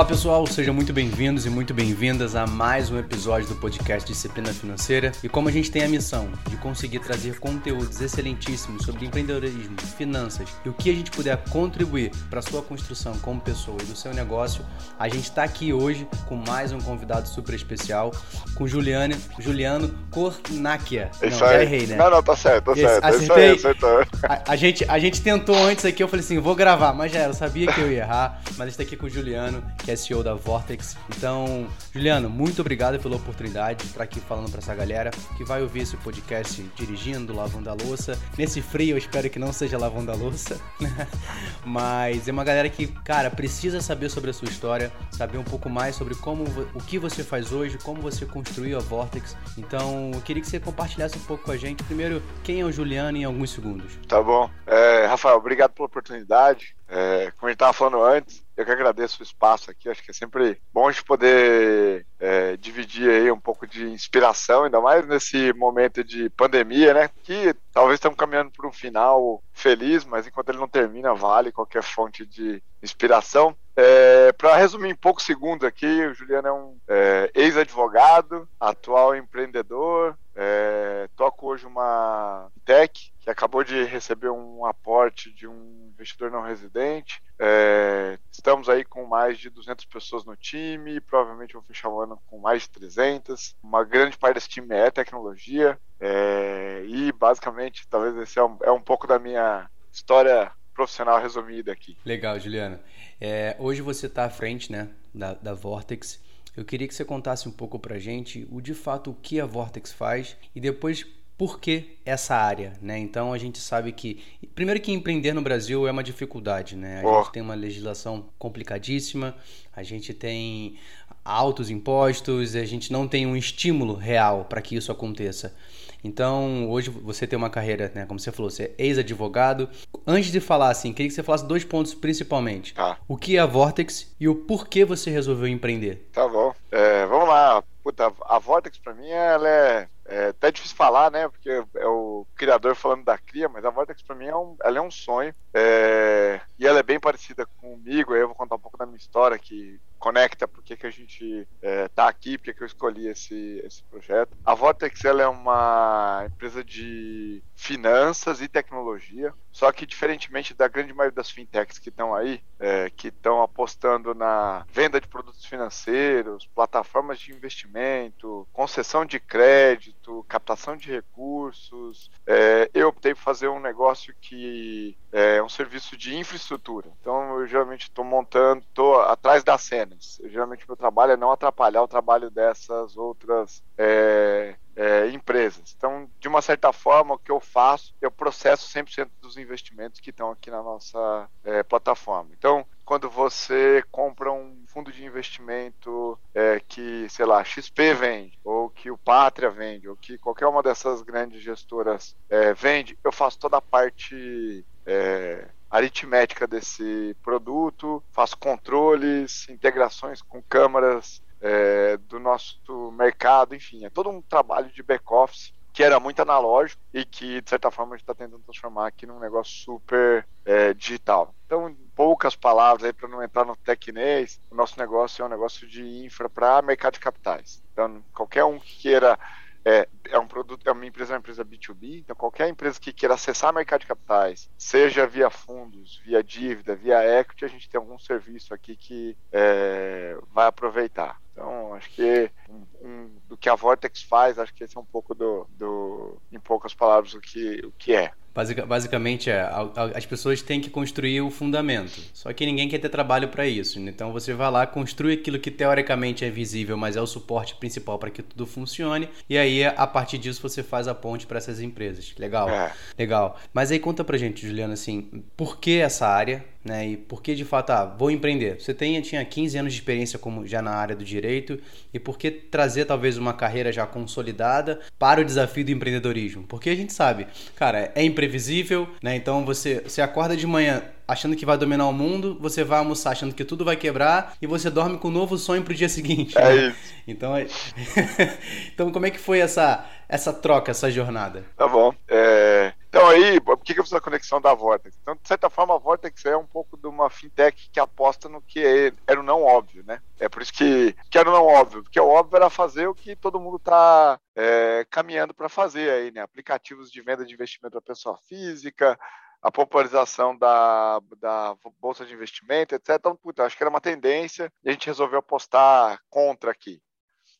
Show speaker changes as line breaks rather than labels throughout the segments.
Olá pessoal, sejam muito bem-vindos e muito bem-vindas a mais um episódio do podcast Disciplina Financeira. E como a gente tem a missão de conseguir trazer conteúdos excelentíssimos sobre empreendedorismo, finanças e o que a gente puder contribuir para a sua construção como pessoa e do seu negócio, a gente está aqui hoje com mais um convidado super especial, com Juliano, Juliano Cornáquia.
Não, já errei, né? Não, não, tá certo, tá certo.
Acertei. Isso aí, acertou. A, a, gente, a gente tentou antes aqui, eu falei assim, vou gravar, mas já era, eu sabia que eu ia errar, mas a gente tá aqui com o Juliano, que é CEO da Vortex. Então, Juliano, muito obrigado pela oportunidade de estar aqui falando para essa galera que vai ouvir esse podcast dirigindo, lavando a louça. Nesse frio, eu espero que não seja lavando a louça. Mas é uma galera que, cara, precisa saber sobre a sua história, saber um pouco mais sobre como o que você faz hoje, como você construiu a Vortex. Então, eu queria que você compartilhasse um pouco com a gente. Primeiro, quem é o Juliano em alguns segundos.
Tá bom. É, Rafael, obrigado pela oportunidade. É, como a gente estava falando antes, eu que agradeço o espaço aqui. Acho que é sempre bom a gente poder é, dividir aí um pouco de inspiração, ainda mais nesse momento de pandemia, né? Que talvez estamos caminhando para um final feliz, mas enquanto ele não termina, vale qualquer fonte de inspiração. É, para resumir em poucos segundos aqui, o Juliano é um é, ex-advogado, atual empreendedor, é, toco hoje uma tech acabou de receber um aporte de um investidor não residente. É, estamos aí com mais de 200 pessoas no time, provavelmente vou fechar o ano com mais de 300. Uma grande parte desse time é tecnologia é, e basicamente talvez esse é um, é um pouco da minha história profissional resumida aqui.
Legal, Juliano. É, hoje você está à frente né, da, da Vortex. Eu queria que você contasse um pouco para gente o de fato o que a Vortex faz e depois por que essa área, né? Então a gente sabe que primeiro que empreender no Brasil é uma dificuldade, né? A oh. gente tem uma legislação complicadíssima, a gente tem altos impostos, a gente não tem um estímulo real para que isso aconteça. Então, hoje você tem uma carreira, né, como você falou, você é ex-advogado. Antes de falar assim, queria que você falasse dois pontos principalmente.
Tá.
O que é a Vortex e o porquê você resolveu empreender.
Tá bom. É, vamos lá. Puta, a Vortex para mim ela é é até difícil falar, né? Porque é o criador falando da cria, mas a Vortex pra mim é um, ela é um sonho. É, e ela é bem parecida comigo. Aí eu vou contar um pouco da minha história que conecta por que, que a gente é, tá aqui, por que, que eu escolhi esse, esse projeto. A Vortex ela é uma empresa de finanças e tecnologia, só que diferentemente da grande maioria das fintechs que estão aí, é, que estão apostando na venda de produtos financeiros, plataformas de investimento, concessão de crédito, captação de recursos, é, eu optei por fazer um negócio que é um serviço de infraestrutura. Então eu geralmente estou montando, estou atrás das cenas. Eu, geralmente meu trabalho é não atrapalhar o trabalho dessas outras é, é, empresas. Então, de uma certa forma, o que eu faço, eu processo 100% dos investimentos que estão aqui na nossa é, plataforma. Então, quando você compra um fundo de investimento é, que, sei lá, XP vende, ou que o Pátria vende, ou que qualquer uma dessas grandes gestoras é, vende, eu faço toda a parte é, aritmética desse produto, faço controles, integrações com câmaras é, do nosso mercado, enfim, é todo um trabalho de back-office que era muito analógico e que, de certa forma, a gente está tentando transformar aqui num negócio super é, digital. Então, poucas palavras, aí para não entrar no tecnês, o nosso negócio é um negócio de infra para mercado de capitais. Então, qualquer um que queira é, é um produto, é uma empresa, é uma empresa B2B, então qualquer empresa que queira acessar o mercado de capitais, seja via fundos, via dívida, via equity, a gente tem algum serviço aqui que é, vai aproveitar. Então, acho que um, um, do que a Vortex faz, acho que esse é um pouco do, do em poucas palavras, o que, o que é.
Basicamente, é, as pessoas têm que construir o fundamento. Só que ninguém quer ter trabalho para isso. Então você vai lá, construi aquilo que teoricamente é visível, mas é o suporte principal para que tudo funcione. E aí, a partir disso, você faz a ponte para essas empresas. Legal. É. Legal. Mas aí conta pra gente, Juliana, assim, por que essa área? Né? E por que de fato, ah, vou empreender? Você tem, tinha 15 anos de experiência como já na área do direito, e por que trazer talvez uma carreira já consolidada para o desafio do empreendedorismo? Porque a gente sabe, cara, é imprevisível, né? Então você, você acorda de manhã achando que vai dominar o mundo, você vai almoçar achando que tudo vai quebrar e você dorme com um novo sonho pro dia seguinte.
É né? isso.
Então, é... então como é que foi essa essa troca, essa jornada?
Tá bom. É Então aí, por que, que eu fiz a conexão da Vortex? Então, de certa forma, a Vortex é um pouco de uma fintech que aposta no que é, era o não óbvio, né? É por isso que, que era o não óbvio, porque o óbvio era fazer o que todo mundo está é, caminhando para fazer aí, né? Aplicativos de venda de investimento para pessoa física, a popularização da, da bolsa de investimento, etc. Então, puta, acho que era uma tendência e a gente resolveu apostar contra aqui.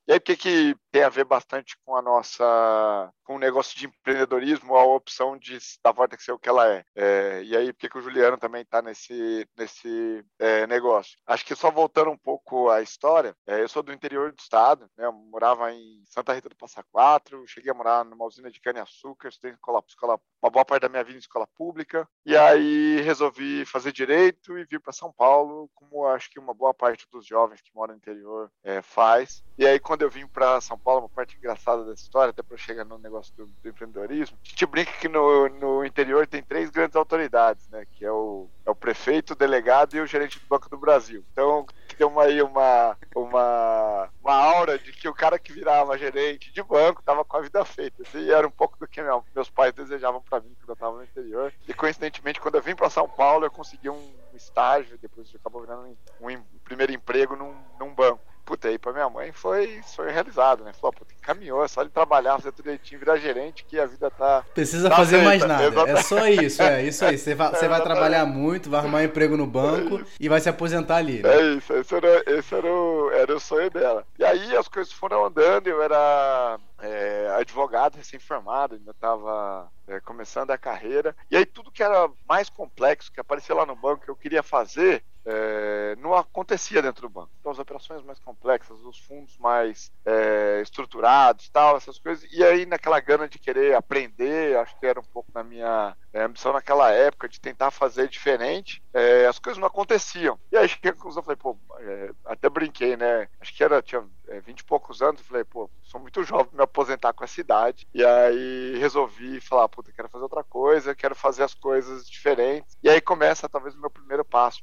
E aí, o que, que tem a ver bastante com a nossa, com o negócio de empreendedorismo, a opção de, da Vortex ser o que ela é. é e aí, por que, o Juliano também está nesse, nesse é, negócio? Acho que só voltando um pouco à história, é, eu sou do interior do estado, né, eu morava em Santa Rita do Passa Quatro, cheguei a morar numa usina de cana-açúcar, estudei escola, escola, uma boa parte da minha vida em escola pública, e aí resolvi fazer direito e vir para São Paulo, como acho que uma boa parte dos jovens que moram no interior é, faz. E aí, quando eu vim para São Paulo, uma parte engraçada dessa história, até para chegar no negócio do, do, empreendedorismo, a gente brinca que no, no interior tem três grandes autoridades, né? Que é o, é o prefeito, o delegado e o gerente do Banco do Brasil. Então, deu uma, aí uma, uma, uma aura de que o cara que virava gerente de banco estava com a vida feita. E era um pouco do que meu, meus pais desejavam para mim quando eu estava no interior. E coincidentemente, quando eu vim para São Paulo, eu consegui um estágio, depois acabou virando um, um primeiro emprego num, num banco puta, aí pra minha mãe foi sonho realizado, né? Falou, puta, caminhou, é só ele trabalhar, fazer tudo direitinho, virar gerente, que a vida tá.
Precisa
tá
fazer feita. mais nada. Exatamente. É só isso, é isso aí. Você vai, você vai trabalhar muito, vai arrumar um emprego no banco é e vai se aposentar ali.
Né? É isso, esse, era, esse era, o, era o sonho dela. E aí as coisas foram andando, eu era é, advogado recém-formado, ainda estava é, começando a carreira. E aí tudo que era mais complexo, que aparecia lá no banco, que eu queria fazer, é, não acontecia dentro do banco. Então, as operações mais complexas, os fundos mais é, estruturados, tal, essas coisas. E aí, naquela gana de querer aprender, acho que era um pouco na minha é, ambição naquela época de tentar fazer diferente, é, as coisas não aconteciam. E aí, cheguei à conclusão, falei, pô, é, até brinquei, né? Acho que era, tinha é, 20 e poucos anos, falei, pô, sou muito jovem para me aposentar com essa idade. E aí resolvi falar, puta, quero fazer outra coisa, quero fazer as coisas diferentes. E aí começa talvez o meu primeiro passo,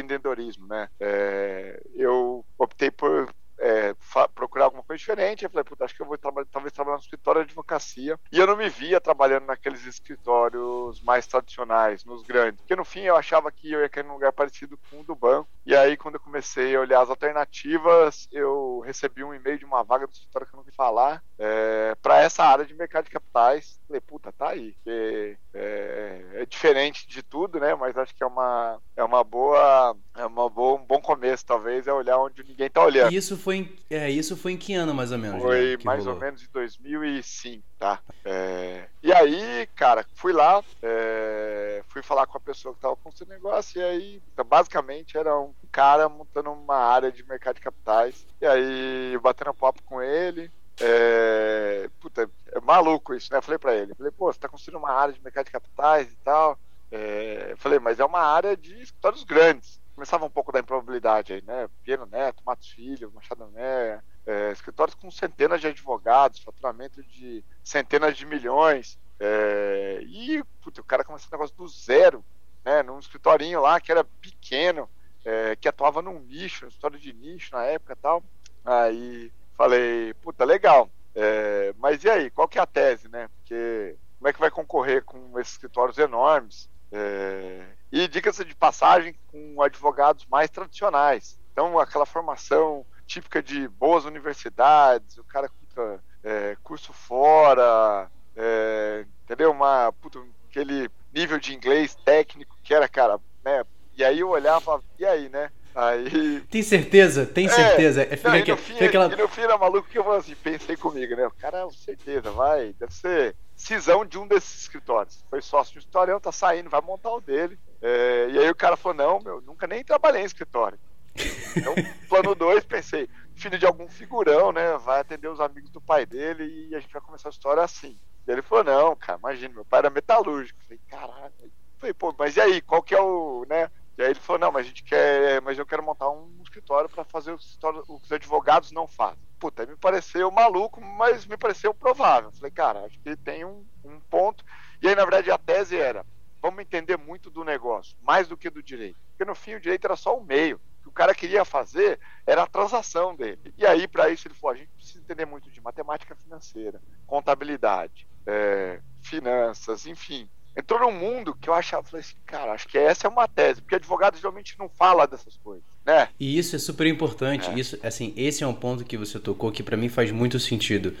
pré-empreendedorismo, né? É, eu optei por é, procurar alguma coisa diferente. Eu falei, puta, acho que eu vou talvez trabalhar no escritório de advocacia. E eu não me via trabalhando naqueles escritórios mais tradicionais, nos grandes. Porque no fim eu achava que eu ia cair num lugar parecido com o do banco. E aí, quando eu comecei a olhar as alternativas, eu recebi um e-mail de uma vaga do escritório que eu não vi falar é, para essa área de mercado de capitais. Falei, puta, tá aí. É, é, diferente de tudo, né? Mas acho que é uma, é uma boa. É uma boa, um bom começo, talvez, é olhar onde ninguém tá olhando.
Isso foi em, é, isso foi em que ano, mais ou menos?
Foi
né,
mais rolou? ou menos em 2005, tá? É, e aí, cara, fui lá, é, fui falar com a pessoa que tava com esse negócio, e aí, então, basicamente, era um cara montando uma área de mercado de capitais. E aí, batendo papo com ele, é, puta, é maluco isso, né? Falei pra ele, falei, pô, você tá construindo uma área de mercado de capitais e tal. É, falei, mas é uma área de escritórios grandes. Começava um pouco da improbabilidade aí, né? Piero Neto, Matos Filho, Machado Meia, é, escritórios com centenas de advogados, faturamento de centenas de milhões. É, e o cara começou um negócio do zero, né? Num escritorinho lá que era pequeno, é, que atuava num nicho, um escritório de nicho na época tal. Aí falei, puta, legal. É, mas e aí, qual que é a tese, né? Porque como é que vai concorrer com esses escritórios enormes? É, e diga-se de passagem, com advogados mais tradicionais. Então, aquela formação típica de boas universidades, o cara com é, curso fora, é, entendeu? Uma, puta, aquele nível de inglês técnico que era, cara, né? E aí eu olhava e falava, e aí, né? Aí...
Tem certeza? Tem é, certeza?
É, não, e, no fim, aquela... e no fim era maluco que eu assim, pensei comigo, né? O cara, certeza, vai, deve ser cisão de um desses escritórios. Foi sócio de um escritório, tá saindo, vai montar o dele. É, e aí o cara falou, não, meu, nunca nem trabalhei em escritório. Então, plano 2, pensei, filho de algum figurão, né? Vai atender os amigos do pai dele e a gente vai começar a história assim. E ele falou, não, cara, imagina, meu pai era metalúrgico. Falei, caralho. Falei, pô, mas e aí, qual que é o, né? E aí ele falou, não, mas a gente quer, mas eu quero montar um escritório para fazer o que os advogados não fazem. Puta, me pareceu maluco, mas me pareceu provável. Falei, cara, acho que tem um, um ponto. E aí, na verdade, a tese era, vamos entender muito do negócio, mais do que do direito. Porque no fim o direito era só o meio. Que o cara queria fazer era a transação dele. E aí, para isso, ele falou: a gente precisa entender muito de matemática financeira, contabilidade, é, finanças, enfim. Entrou num mundo que eu achava, falei assim, cara, acho que essa é uma tese, porque advogado geralmente não fala dessas coisas, né?
E isso é super importante. É. Isso, assim, esse é um ponto que você tocou que para mim faz muito sentido,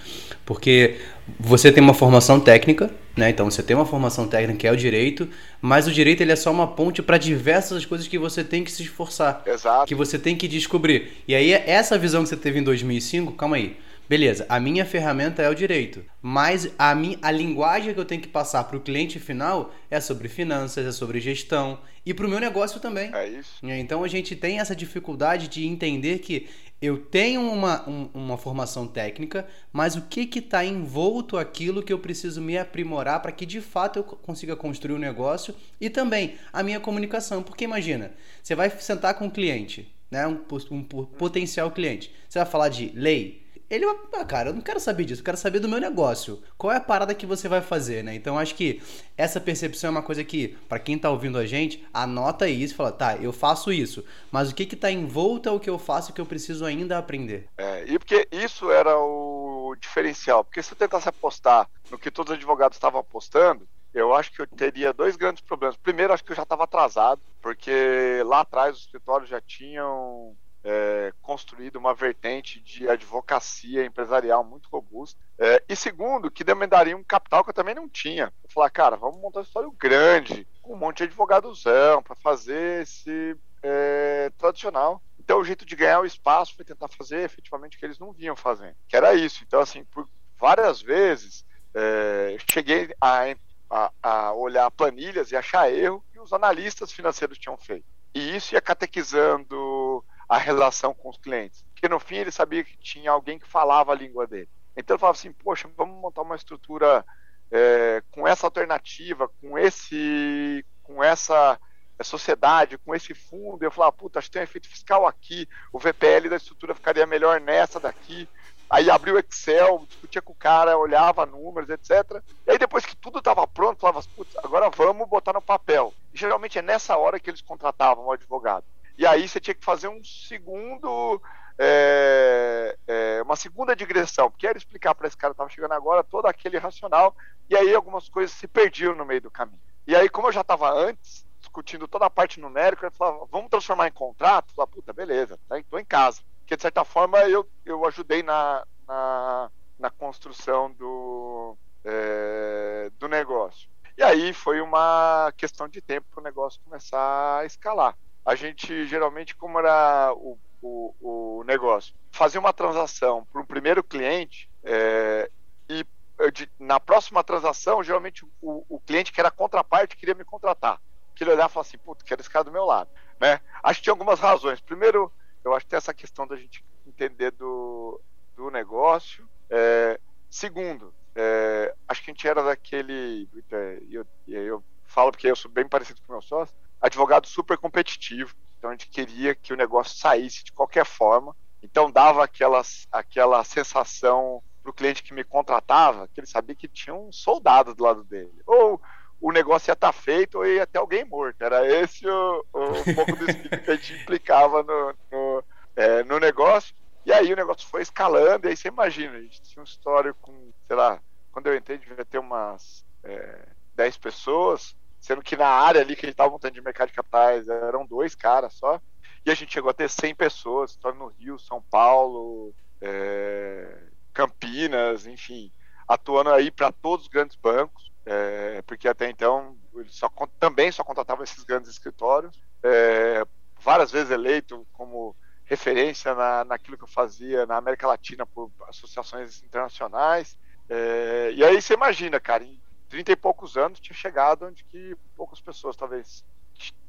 porque você tem uma formação técnica, né? Então você tem uma formação técnica que é o direito, mas o direito ele é só uma ponte para diversas coisas que você tem que se esforçar,
Exato.
que você tem que descobrir. E aí essa visão que você teve em 2005, calma aí Beleza, a minha ferramenta é o direito, mas a, minha, a linguagem que eu tenho que passar para o cliente final é sobre finanças, é sobre gestão e para o meu negócio também.
É isso.
Então a gente tem essa dificuldade de entender que eu tenho uma, um, uma formação técnica, mas o que está envolto aquilo que eu preciso me aprimorar para que de fato eu consiga construir um negócio e também a minha comunicação. Porque imagina, você vai sentar com um cliente, né, um, um potencial cliente, você vai falar de lei ele, ah, cara, eu não quero saber disso, eu quero saber do meu negócio. Qual é a parada que você vai fazer, né? Então acho que essa percepção é uma coisa que, para quem tá ouvindo a gente, anota isso e fala, tá, eu faço isso, mas o que que tá em volta ao que eu faço que eu preciso ainda aprender?
É, e porque isso era o diferencial, porque se eu tentasse apostar no que todos os advogados estavam apostando, eu acho que eu teria dois grandes problemas. Primeiro, acho que eu já estava atrasado, porque lá atrás os escritórios já tinham é, construído uma vertente de advocacia empresarial muito robusta. É, e segundo, que demandaria um capital que eu também não tinha. Eu falar, cara, vamos montar um história grande, com um monte de advogadozão, para fazer esse é, tradicional. Então, o jeito de ganhar o espaço foi tentar fazer efetivamente o que eles não vinham fazendo, que era isso. Então, assim, por várias vezes, é, cheguei a, a, a olhar planilhas e achar erro que os analistas financeiros tinham feito. E isso ia catequizando a relação com os clientes. Porque no fim ele sabia que tinha alguém que falava a língua dele. Então ele falava assim, poxa, vamos montar uma estrutura é, com essa alternativa, com esse, com essa é, sociedade, com esse fundo. Eu falava, puta, acho que tem um efeito fiscal aqui, o VPL da estrutura ficaria melhor nessa daqui. Aí abriu o Excel, discutia com o cara, olhava números, etc. E aí depois que tudo estava pronto, falava, putz, agora vamos botar no papel. E geralmente é nessa hora que eles contratavam o advogado. E aí você tinha que fazer um segundo. É, é, uma segunda digressão, porque era explicar para esse cara que estava chegando agora todo aquele racional, e aí algumas coisas se perdiam no meio do caminho. E aí, como eu já estava antes, discutindo toda a parte numérica, eu falava, vamos transformar em contrato? Eu falava, puta, beleza, estou tá, em casa. Porque, de certa forma, eu, eu ajudei na, na, na construção do, é, do negócio. E aí foi uma questão de tempo para o negócio começar a escalar a gente geralmente, como era o, o, o negócio, fazia uma transação para um primeiro cliente é, e de, na próxima transação, geralmente o, o, cliente que era contraparte queria me contratar. Que ele olhava e falava assim, puta, quero esse cara do meu lado. Né? Acho que tinha algumas razões. Primeiro, eu acho que tem essa questão da gente entender do, do negócio. É, segundo, é, acho que a gente era daquele. Eu, eu falo porque eu sou bem parecido com o meu sócio advogado super competitivo, então a gente queria que o negócio saísse de qualquer forma. Então dava aquelas, aquela sensação para o cliente que me contratava, que ele sabia que tinha um soldado do lado dele. Ou o negócio ia estar tá feito ou ia ter alguém morto. Era esse o, o pouco do espírito que a gente implicava no, no, é, no, negócio. E aí o negócio foi escalando, e aí você imagina, a gente tinha um histórico com, sei lá, quando eu entrei devia ter umas é, 10 pessoas, sendo que na área ali que a gente estava montando de mercado de capitais eram dois caras só, e a gente chegou a ter 100 pessoas, no Rio, São Paulo, é, Campinas, enfim, atuando aí para todos os grandes bancos, é, porque até então eles só, também só contratavam esses grandes escritórios, é, várias vezes eleito como referência na, naquilo que eu fazia na América Latina por associações internacionais. É, e aí você imagina, cara, em 30 e poucos anos tinha chegado onde que poucas pessoas talvez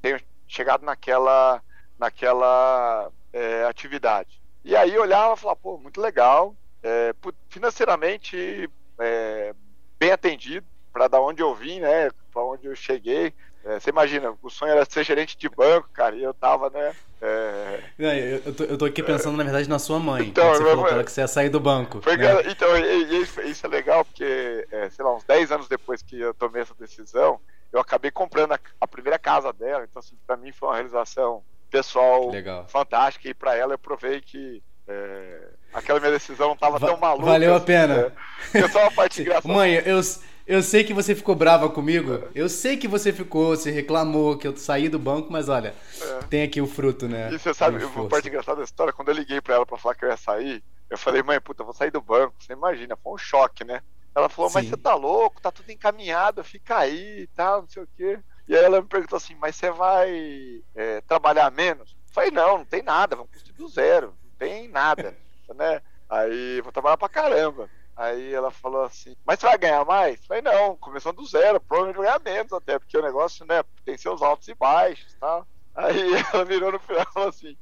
tenham chegado naquela, naquela é, atividade. E aí eu olhava e falava, pô, muito legal, é, financeiramente é, bem atendido para da onde eu vim, né, para onde eu cheguei, é, você imagina, o sonho era ser gerente de banco, cara, e eu tava, né? É...
Não, eu, eu, tô, eu tô aqui pensando, é... na verdade, na sua mãe. Então, você falou ela que você ia sair do banco.
Foi, né? Então, e, e isso é legal, porque, é, sei lá, uns 10 anos depois que eu tomei essa decisão, eu acabei comprando a, a primeira casa dela. Então, assim, pra mim foi uma realização pessoal legal. fantástica. E pra ela eu provei que é, aquela minha decisão não estava Va tão maluca.
Valeu a pena.
É, só uma parte engraçada.
Mãe, eu, Eu sei que você ficou brava comigo. Eu sei que você ficou, você reclamou que eu saí do banco, mas olha, é. tem aqui o fruto, né?
E você sabe, uma parte engraçada da história, quando eu liguei pra ela pra falar que eu ia sair, eu falei, mãe, puta, eu vou sair do banco. Você imagina, foi um choque, né? Ela falou, Sim. mas você tá louco, tá tudo encaminhado, fica aí e tal, não sei o quê. E aí ela me perguntou assim, mas você vai é, trabalhar menos? Eu falei, não, não tem nada, vamos construir do zero, não tem nada, né? Aí vou trabalhar pra caramba. Aí ela falou assim, mas você vai ganhar mais? Eu falei, não, começando do zero, provavelmente vou ganhar menos até, porque o negócio, né, tem seus altos e baixos, tá? Aí ela virou no final e falou assim,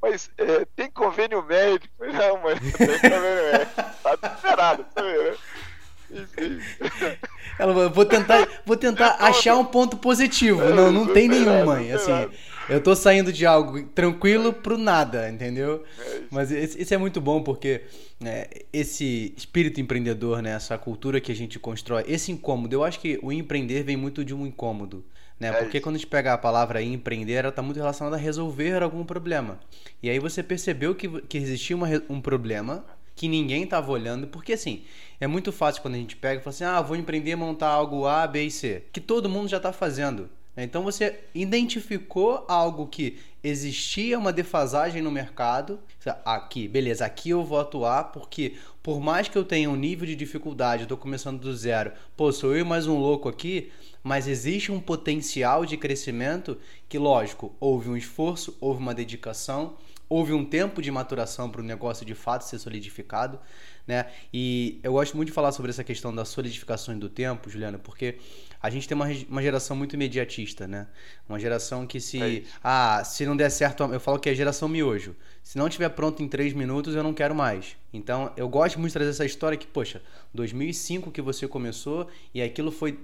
mas é, tem convênio médico? Eu falei, não, mãe, não tem convênio médico, tá desesperado, você vê, né?
Ela, vou tentar, vou tentar achar um ponto positivo. Não, não tem nenhum, mãe. Assim, eu tô saindo de algo tranquilo pro nada, entendeu? É Mas isso é muito bom porque né, esse espírito empreendedor, né, essa cultura que a gente constrói, esse incômodo, eu acho que o empreender vem muito de um incômodo. Né? É porque quando a gente pega a palavra empreender, ela está muito relacionada a resolver algum problema. E aí você percebeu que, que existia uma, um problema que ninguém estava olhando, porque assim, é muito fácil quando a gente pega e fala assim: ah, vou empreender, montar algo A, B e C, que todo mundo já está fazendo. Então você identificou algo que existia uma defasagem no mercado. Aqui, beleza, aqui eu vou atuar porque por mais que eu tenha um nível de dificuldade, estou começando do zero, pô, sou eu mais um louco aqui, mas existe um potencial de crescimento que, lógico, houve um esforço, houve uma dedicação, houve um tempo de maturação para o negócio de fato ser solidificado né? E eu gosto muito de falar sobre essa questão da solidificação do tempo, Juliana, porque a gente tem uma, uma geração muito imediatista, né? Uma geração que se. É ah, se não der certo. Eu falo que é a geração miojo. Se não estiver pronto em três minutos, eu não quero mais. Então, eu gosto muito de trazer essa história que, poxa, 2005 que você começou e aquilo foi.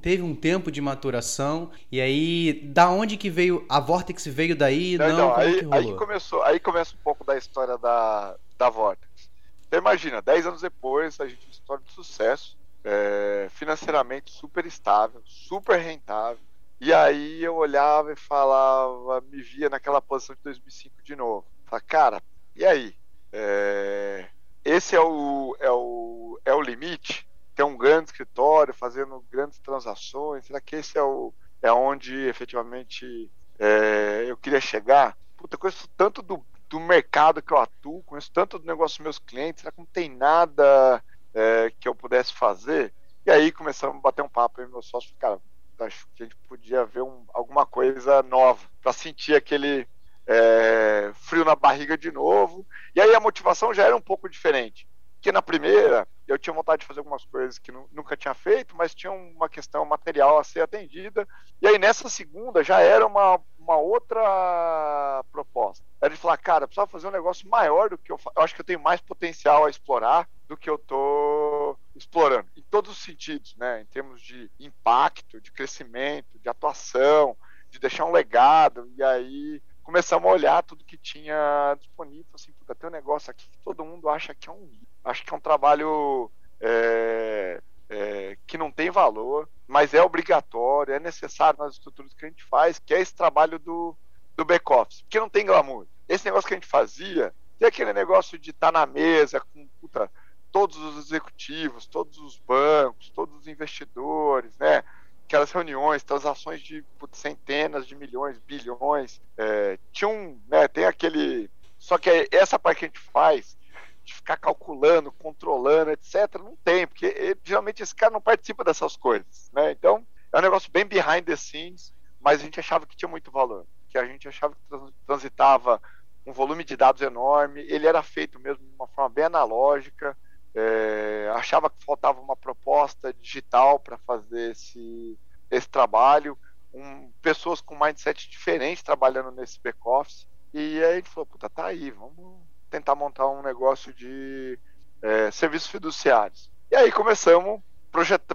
teve um tempo de maturação. E aí, da onde que veio. A Vortex veio daí? Não, não
aí, aí, começou, aí começa um pouco da história da, da Vortex. Então imagina, 10 anos depois, a gente uma história de sucesso, é, financeiramente super estável, super rentável. E aí eu olhava e falava, me via naquela posição de 2005 de novo. Falava, cara, e aí? É, esse é o, é, o, é o limite? Ter um grande escritório, fazendo grandes transações? Será que esse é, o, é onde efetivamente é, eu queria chegar? Puta, eu conheço tanto do, do mercado que eu atuo, conheço tanto do negócio dos meus clientes, será que não tem nada é, que eu pudesse fazer? E aí começamos a bater um papo, e meu sócio, cara, acho que a gente podia ver um, alguma coisa nova, para sentir aquele é, frio na barriga de novo. E aí a motivação já era um pouco diferente. Que na primeira eu tinha vontade de fazer algumas coisas que nunca tinha feito, mas tinha uma questão material a ser atendida. E aí nessa segunda já era uma, uma outra proposta. Era de falar, cara, precisava fazer um negócio maior do que eu, eu acho que eu tenho mais potencial a explorar do que eu tô explorando, em todos os sentidos, né? Em termos de impacto, de crescimento, de atuação, de deixar um legado. E aí começamos a olhar tudo que tinha disponível, assim, puta, tem um negócio aqui que todo mundo acha que é um acho que é um trabalho é, é, que não tem valor, mas é obrigatório, é necessário nas estruturas que a gente faz, que é esse trabalho do, do back-office, que não tem glamour. Esse negócio que a gente fazia, tem aquele negócio de estar tá na mesa com puta, todos os executivos, todos os bancos, todos os investidores, né? aquelas reuniões, transações de centenas de milhões, bilhões. É, tinha um, né, tem aquele. Só que essa parte que a gente faz, de ficar calculando, controlando, etc., não tem, porque ele, geralmente esse cara não participa dessas coisas. Né? Então, é um negócio bem behind the scenes, mas a gente achava que tinha muito valor, que a gente achava que transitava um volume de dados enorme, ele era feito mesmo de uma forma bem analógica é, achava que faltava uma proposta digital para fazer esse, esse trabalho, um, pessoas com mindset diferente trabalhando nesse back-office. E aí a gente falou, puta, tá aí, vamos tentar montar um negócio de é, serviços fiduciários. E aí começamos,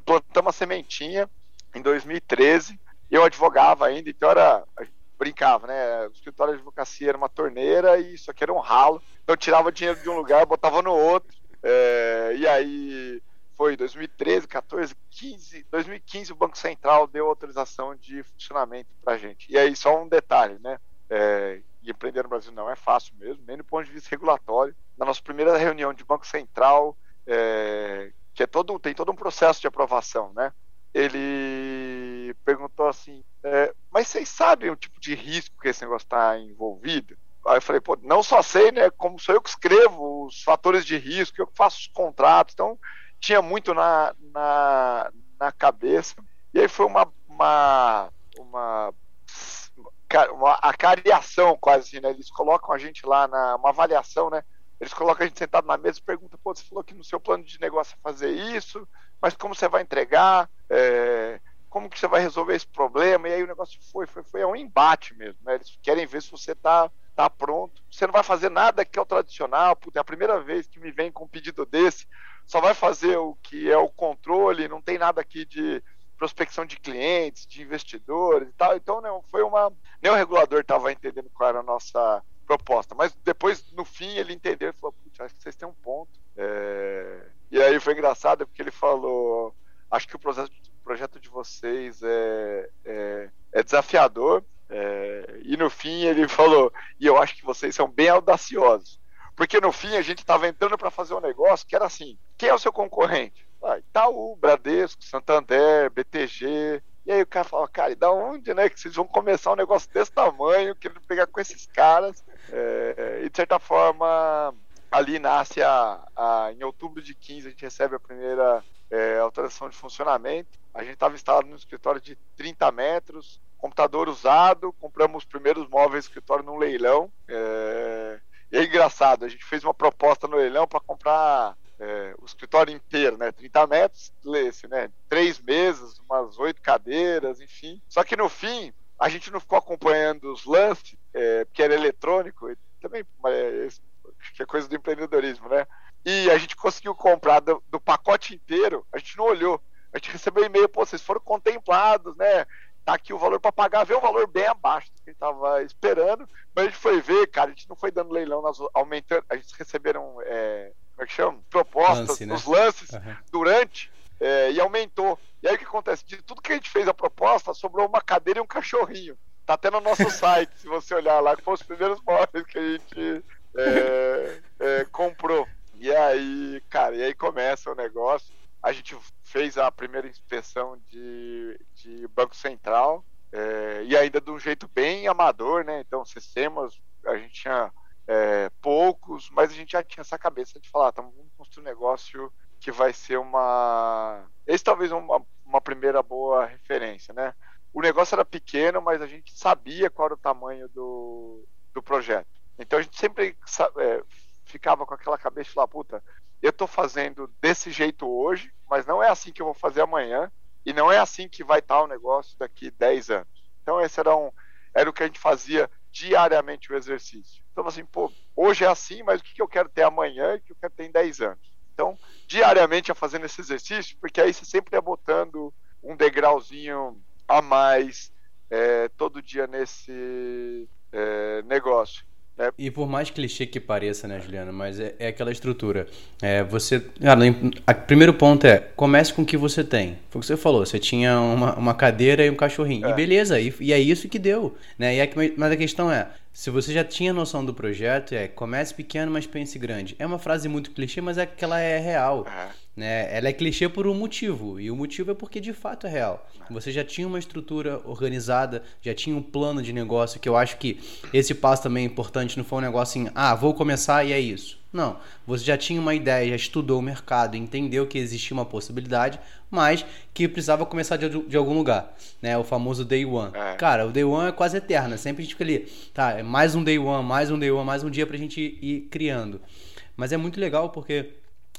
plantamos a sementinha em 2013. Eu advogava ainda, então era brincava, né? O escritório de advocacia era uma torneira e isso aqui era um ralo. Então eu tirava dinheiro de um lugar, botava no outro. É, e aí foi 2013, 14, 15, 2015 o Banco Central deu autorização de funcionamento para gente. E aí só um detalhe, né? É, e empreender no Brasil não é fácil mesmo, nem do ponto de vista regulatório. Na nossa primeira reunião de Banco Central, é, que é todo, tem todo um processo de aprovação, né? Ele perguntou assim, é, mas vocês sabem o tipo de risco que esse negócio está envolvido? Aí eu falei, pô, não só sei, né? Como sou eu que escrevo os fatores de risco, eu que faço os contratos, então tinha muito na, na, na cabeça. E aí foi uma, uma, uma, uma acariação quase assim, né? Eles colocam a gente lá na uma avaliação, né? Eles colocam a gente sentado na mesa e perguntam, pô, você falou que no seu plano de negócio é fazer isso, mas como você vai entregar? É, como que você vai resolver esse problema? E aí o negócio foi, foi, foi é um embate mesmo, né? Eles querem ver se você está tá pronto. Você não vai fazer nada que é o tradicional, é a primeira vez que me vem com um pedido desse, só vai fazer o que é o controle, não tem nada aqui de prospecção de clientes, de investidores e tal. Então, não, foi uma. Nem o regulador estava entendendo qual era a nossa proposta. Mas depois, no fim, ele entendeu e falou: Putz, acho que vocês têm um ponto. É... E aí foi engraçado porque ele falou: Acho que o processo, projeto de vocês é, é, é desafiador. É... E no fim, ele falou: E eu acho que vocês são bem audaciosos. Porque no fim a gente estava entrando para fazer um negócio que era assim: quem é o seu concorrente? Ah, Itaú, Bradesco, Santander, BTG. E aí o cara fala, cara, e da onde, né? Que vocês vão começar um negócio desse tamanho, querendo pegar com esses caras. É, e de certa forma, ali nasce a, a, Em outubro de 15, a gente recebe a primeira é, autorização de funcionamento. A gente estava instalado num escritório de 30 metros, computador usado, compramos os primeiros móveis escritório num leilão. É, e é engraçado, a gente fez uma proposta no leilão para comprar é, o escritório inteiro, né? 30 metros, esse, né? Três mesas, umas oito cadeiras, enfim. Só que no fim, a gente não ficou acompanhando os lances, é, porque era eletrônico, e também é, que é coisa do empreendedorismo, né? E a gente conseguiu comprar do, do pacote inteiro, a gente não olhou. A gente recebeu e-mail, pô, vocês foram contemplados, né? Tá aqui o valor para pagar, veio um valor bem abaixo do que a gente estava esperando, mas a gente foi ver, cara, a gente não foi dando leilão, nós aumentando, a gente receberam, é, como é que chama? Propostas, Lance, né? os lances uhum. durante, é, e aumentou. E aí o que acontece? De tudo que a gente fez a proposta, sobrou uma cadeira e um cachorrinho. Tá até no nosso site, se você olhar lá, que foram os primeiros móveis que a gente é, é, comprou. E aí, cara, e aí começa o negócio a gente fez a primeira inspeção de, de Banco Central é, e ainda de um jeito bem amador, né? Então, sistemas, a gente tinha é, poucos, mas a gente já tinha essa cabeça de falar, estamos vamos construir um negócio que vai ser uma. Esse talvez uma, uma primeira boa referência, né? O negócio era pequeno, mas a gente sabia qual era o tamanho do, do projeto. Então a gente sempre é, ficava com aquela cabeça falar, puta, eu estou fazendo desse jeito hoje, mas não é assim que eu vou fazer amanhã, e não é assim que vai estar o negócio daqui 10 anos. Então, esse era, um, era o que a gente fazia diariamente o exercício. Então, assim, pô, hoje é assim, mas o que eu quero ter amanhã e o que eu quero ter em 10 anos? Então, diariamente é fazendo esse exercício, porque aí você sempre é botando um degrauzinho a mais é, todo dia nesse é, negócio.
É. E por mais clichê que pareça, né, Juliana, mas é, é aquela estrutura. É, você, cara, o primeiro ponto é comece com o que você tem. Foi o que você falou. Você tinha uma, uma cadeira e um cachorrinho. É. E beleza, e, e, é isso que deu. Né? E a, mas a questão é, se você já tinha noção do projeto, é comece pequeno, mas pense grande. É uma frase muito clichê, mas é que ela é real. Né? Ela é clichê por um motivo, e o motivo é porque de fato é real. Você já tinha uma estrutura organizada, já tinha um plano de negócio, que eu acho que esse passo também é importante, não foi um negócio assim, ah, vou começar e é isso. Não, você já tinha uma ideia, já estudou o mercado, entendeu que existia uma possibilidade, mas que precisava começar de, de algum lugar, né? O famoso day one. É. Cara, o day one é quase eterno, sempre a gente fica ali, tá, é mais um day one, mais um day one, mais um dia pra gente ir criando. Mas é muito legal porque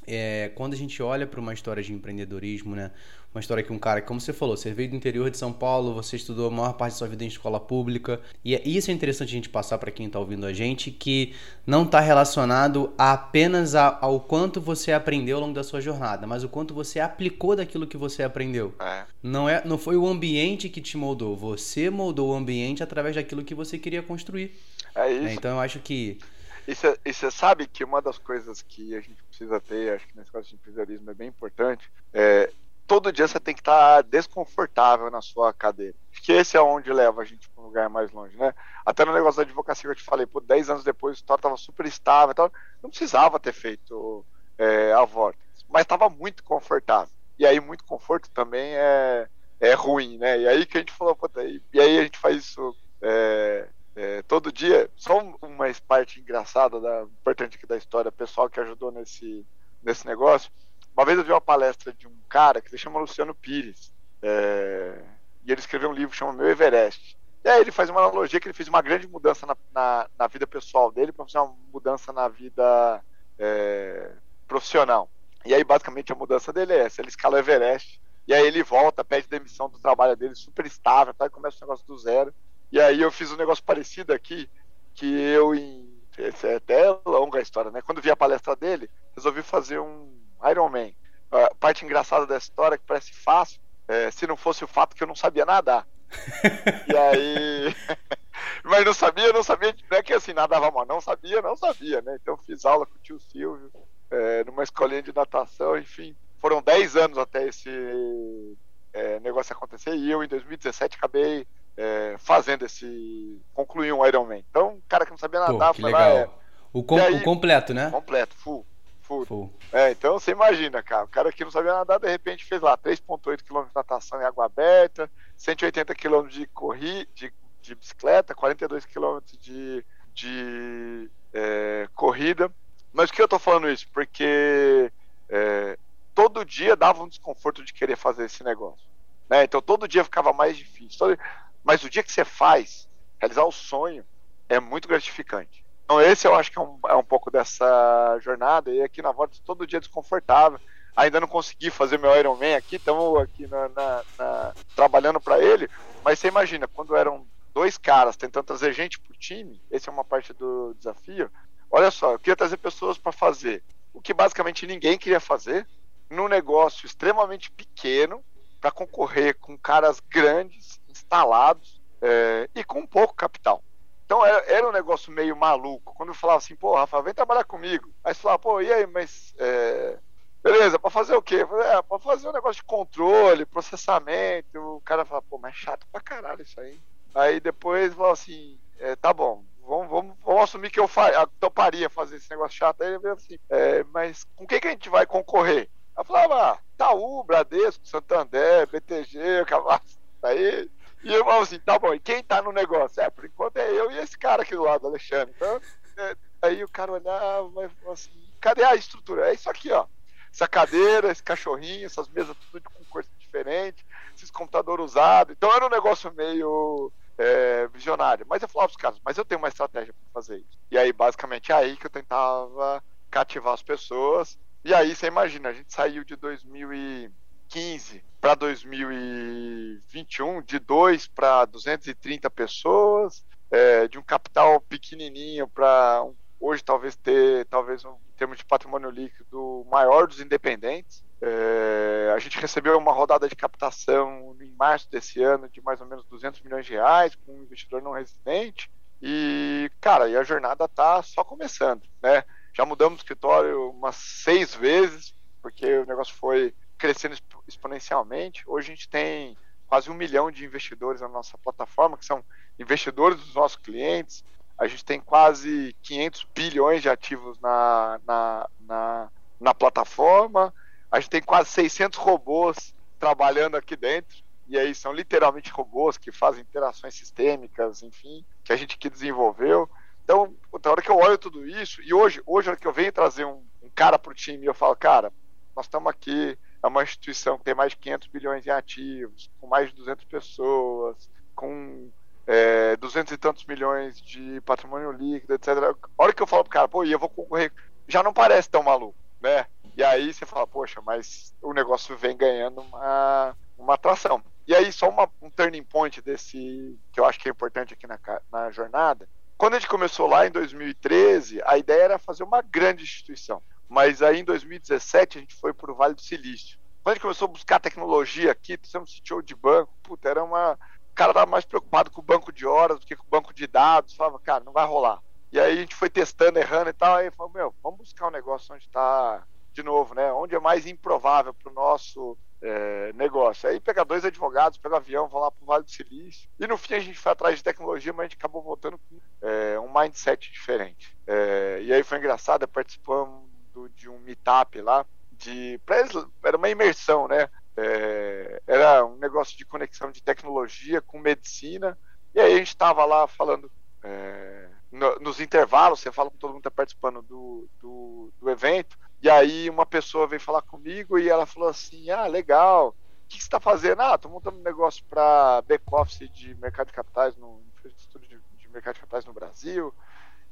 é, quando a gente olha para uma história de empreendedorismo, né? Uma história que um cara, como você falou, você veio do interior de São Paulo, você estudou a maior parte da sua vida em escola pública, e é, isso é interessante a gente passar para quem está ouvindo a gente, que não está relacionado apenas ao quanto você aprendeu ao longo da sua jornada, mas o quanto você aplicou daquilo que você aprendeu. É. Não, é, não foi o ambiente que te moldou, você moldou o ambiente através daquilo que você queria construir.
É isso.
Então eu acho que
e você sabe que uma das coisas que a gente precisa ter, acho que nesse caso de empreendedorismo é bem importante, é todo dia você tem que estar desconfortável na sua cadeira. Acho que esse é onde leva a gente para um lugar mais longe, né? Até no negócio da advocacia eu te falei, por 10 anos depois o história estava super estável tal, não precisava ter feito é, a Vortex. mas estava muito confortável. E aí, muito conforto também é, é ruim, né? E aí que a gente falou, e, e aí a gente faz isso é, é, todo dia. Só uma parte engraçada, da, importante aqui da história, pessoal que ajudou nesse, nesse negócio. Uma vez eu vi uma palestra de um cara que se chama Luciano Pires. É, e ele escreveu um livro que chama Meu Everest. E aí ele faz uma analogia que ele fez uma grande mudança na, na, na vida pessoal dele para fazer uma mudança na vida é, profissional. E aí, basicamente, a mudança dele é essa: ele escala o Everest, e aí ele volta, pede demissão do trabalho dele, super estável, tá? e começa o negócio do zero. E aí eu fiz um negócio parecido aqui, que eu, em. É até longa a história, né? Quando vi a palestra dele, resolvi fazer um Iron Man. A parte engraçada dessa história, que parece fácil, é, se não fosse o fato que eu não sabia nadar. e aí. Mas não sabia, não sabia. Não é que assim, nadava mal, não sabia, não sabia, né? Então fiz aula com o tio Silvio é, numa escolinha de natação, enfim. Foram 10 anos até esse é, negócio acontecer e eu, em 2017, acabei é, fazendo esse. concluir um Ironman. Então, cara que não sabia nadar,
Pô, foi legal. lá. É, o, com, aí, o, completo, né?
Completo, full. Full. full. É, então você imagina, cara, o cara que não sabia nadar, de repente fez lá 3,8 km de natação em água aberta, 180 km de corrida, de, de bicicleta, 42 km de, de é, corrida. Mas por que eu tô falando isso? Porque é, todo dia dava um desconforto de querer fazer esse negócio. Né? Então todo dia ficava mais difícil. Todo... Mas o dia que você faz, realizar o sonho, é muito gratificante. Então esse eu acho que é um, é um pouco dessa jornada. E aqui na volta todo dia desconfortável. Ainda não consegui fazer meu Ironman aqui, estamos aqui na, na, na, trabalhando para ele. Mas você imagina, quando eram dois caras tentando trazer gente pro time, essa é uma parte do desafio, Olha só, eu queria trazer pessoas para fazer o que basicamente ninguém queria fazer, num negócio extremamente pequeno, para concorrer com caras grandes, instalados é, e com pouco capital. Então era, era, um negócio meio maluco. Quando eu falava assim, pô, Rafa, vem trabalhar comigo. Aí você falava, pô, e aí, mas. É, beleza, para fazer o quê? É, para fazer um negócio de controle, processamento. O cara fala, pô, mas é chato pra caralho isso aí. Aí depois falou assim, é, tá bom, vamos, vamos, vamos assumir que eu fa toparia fazer esse negócio chato. Aí ele veio assim, é, mas com quem que a gente vai concorrer? Eu falava, ah, Itaú, Bradesco, Santander, BTG, Cavasco, aí. E eu falava assim, tá bom, e quem tá no negócio? É, por enquanto é eu e esse cara aqui do lado, Alexandre. Então, é, aí o cara olhava e falou assim, cadê a estrutura? É isso aqui, ó. Essa cadeira, esse cachorrinho, essas mesas tudo com cor diferente, esses computadores usados. Então era um negócio meio é, visionário. Mas eu falava os caras, mas eu tenho uma estratégia para fazer isso. E aí, basicamente, é aí que eu tentava cativar as pessoas. E aí, você imagina, a gente saiu de 2015 para 2021, de 2 para 230 pessoas, é, de um capital pequenininho para hoje talvez ter, talvez um, em termos de patrimônio líquido, maior dos independentes. É, a gente recebeu uma rodada de captação em março desse ano de mais ou menos 200 milhões de reais com um investidor não residente. E, cara, e a jornada tá só começando, né? Já mudamos o escritório umas seis vezes, porque o negócio foi crescendo exponencialmente. Hoje a gente tem quase um milhão de investidores na nossa plataforma, que são investidores dos nossos clientes. A gente tem quase 500 bilhões de ativos na, na, na, na plataforma. A gente tem quase 600 robôs trabalhando aqui dentro, e aí são literalmente robôs que fazem interações sistêmicas, enfim, que a gente que desenvolveu. Então, na hora que eu olho tudo isso, e hoje, hoje, na hora que eu venho trazer um, um cara para o time, eu falo, cara, nós estamos aqui, é uma instituição que tem mais de 500 bilhões em ativos, com mais de 200 pessoas, com é, 200 e tantos milhões de patrimônio líquido, etc. A hora que eu falo pro cara, pô, e eu vou concorrer, já não parece tão maluco, né? E aí você fala, poxa, mas o negócio vem ganhando uma, uma atração. E aí, só uma, um turning point desse, que eu acho que é importante aqui na, na jornada. Quando a gente começou lá em 2013, a ideia era fazer uma grande instituição. Mas aí em 2017 a gente foi para o Vale do Silício. Quando a gente começou a buscar tecnologia aqui, fizemos CTO de banco, puta, era uma. O cara estava mais preocupado com o banco de horas do que com o banco de dados. Falava, cara, não vai rolar. E aí a gente foi testando, errando e tal. Aí falou, meu, vamos buscar um negócio onde está de novo, né? Onde é mais improvável para o nosso é, negócio. Aí pegar dois advogados, pega avião, vão lá para o Vale do Silício. E no fim a gente foi atrás de tecnologia, mas a gente acabou voltando com é, um mindset diferente. É, e aí foi engraçado, participamos de um meetup lá de era uma imersão, né? É, era um negócio de conexão de tecnologia com medicina. E aí a gente estava lá falando é, no, nos intervalos, você fala com todo mundo que está participando do, do, do, evento. E aí uma pessoa veio falar comigo e ela falou assim: Ah, legal. O que, que você está fazendo? Ah, estou montando um negócio para back-office de mercado de capitais, no infraestrutura de, de mercado de capitais no Brasil.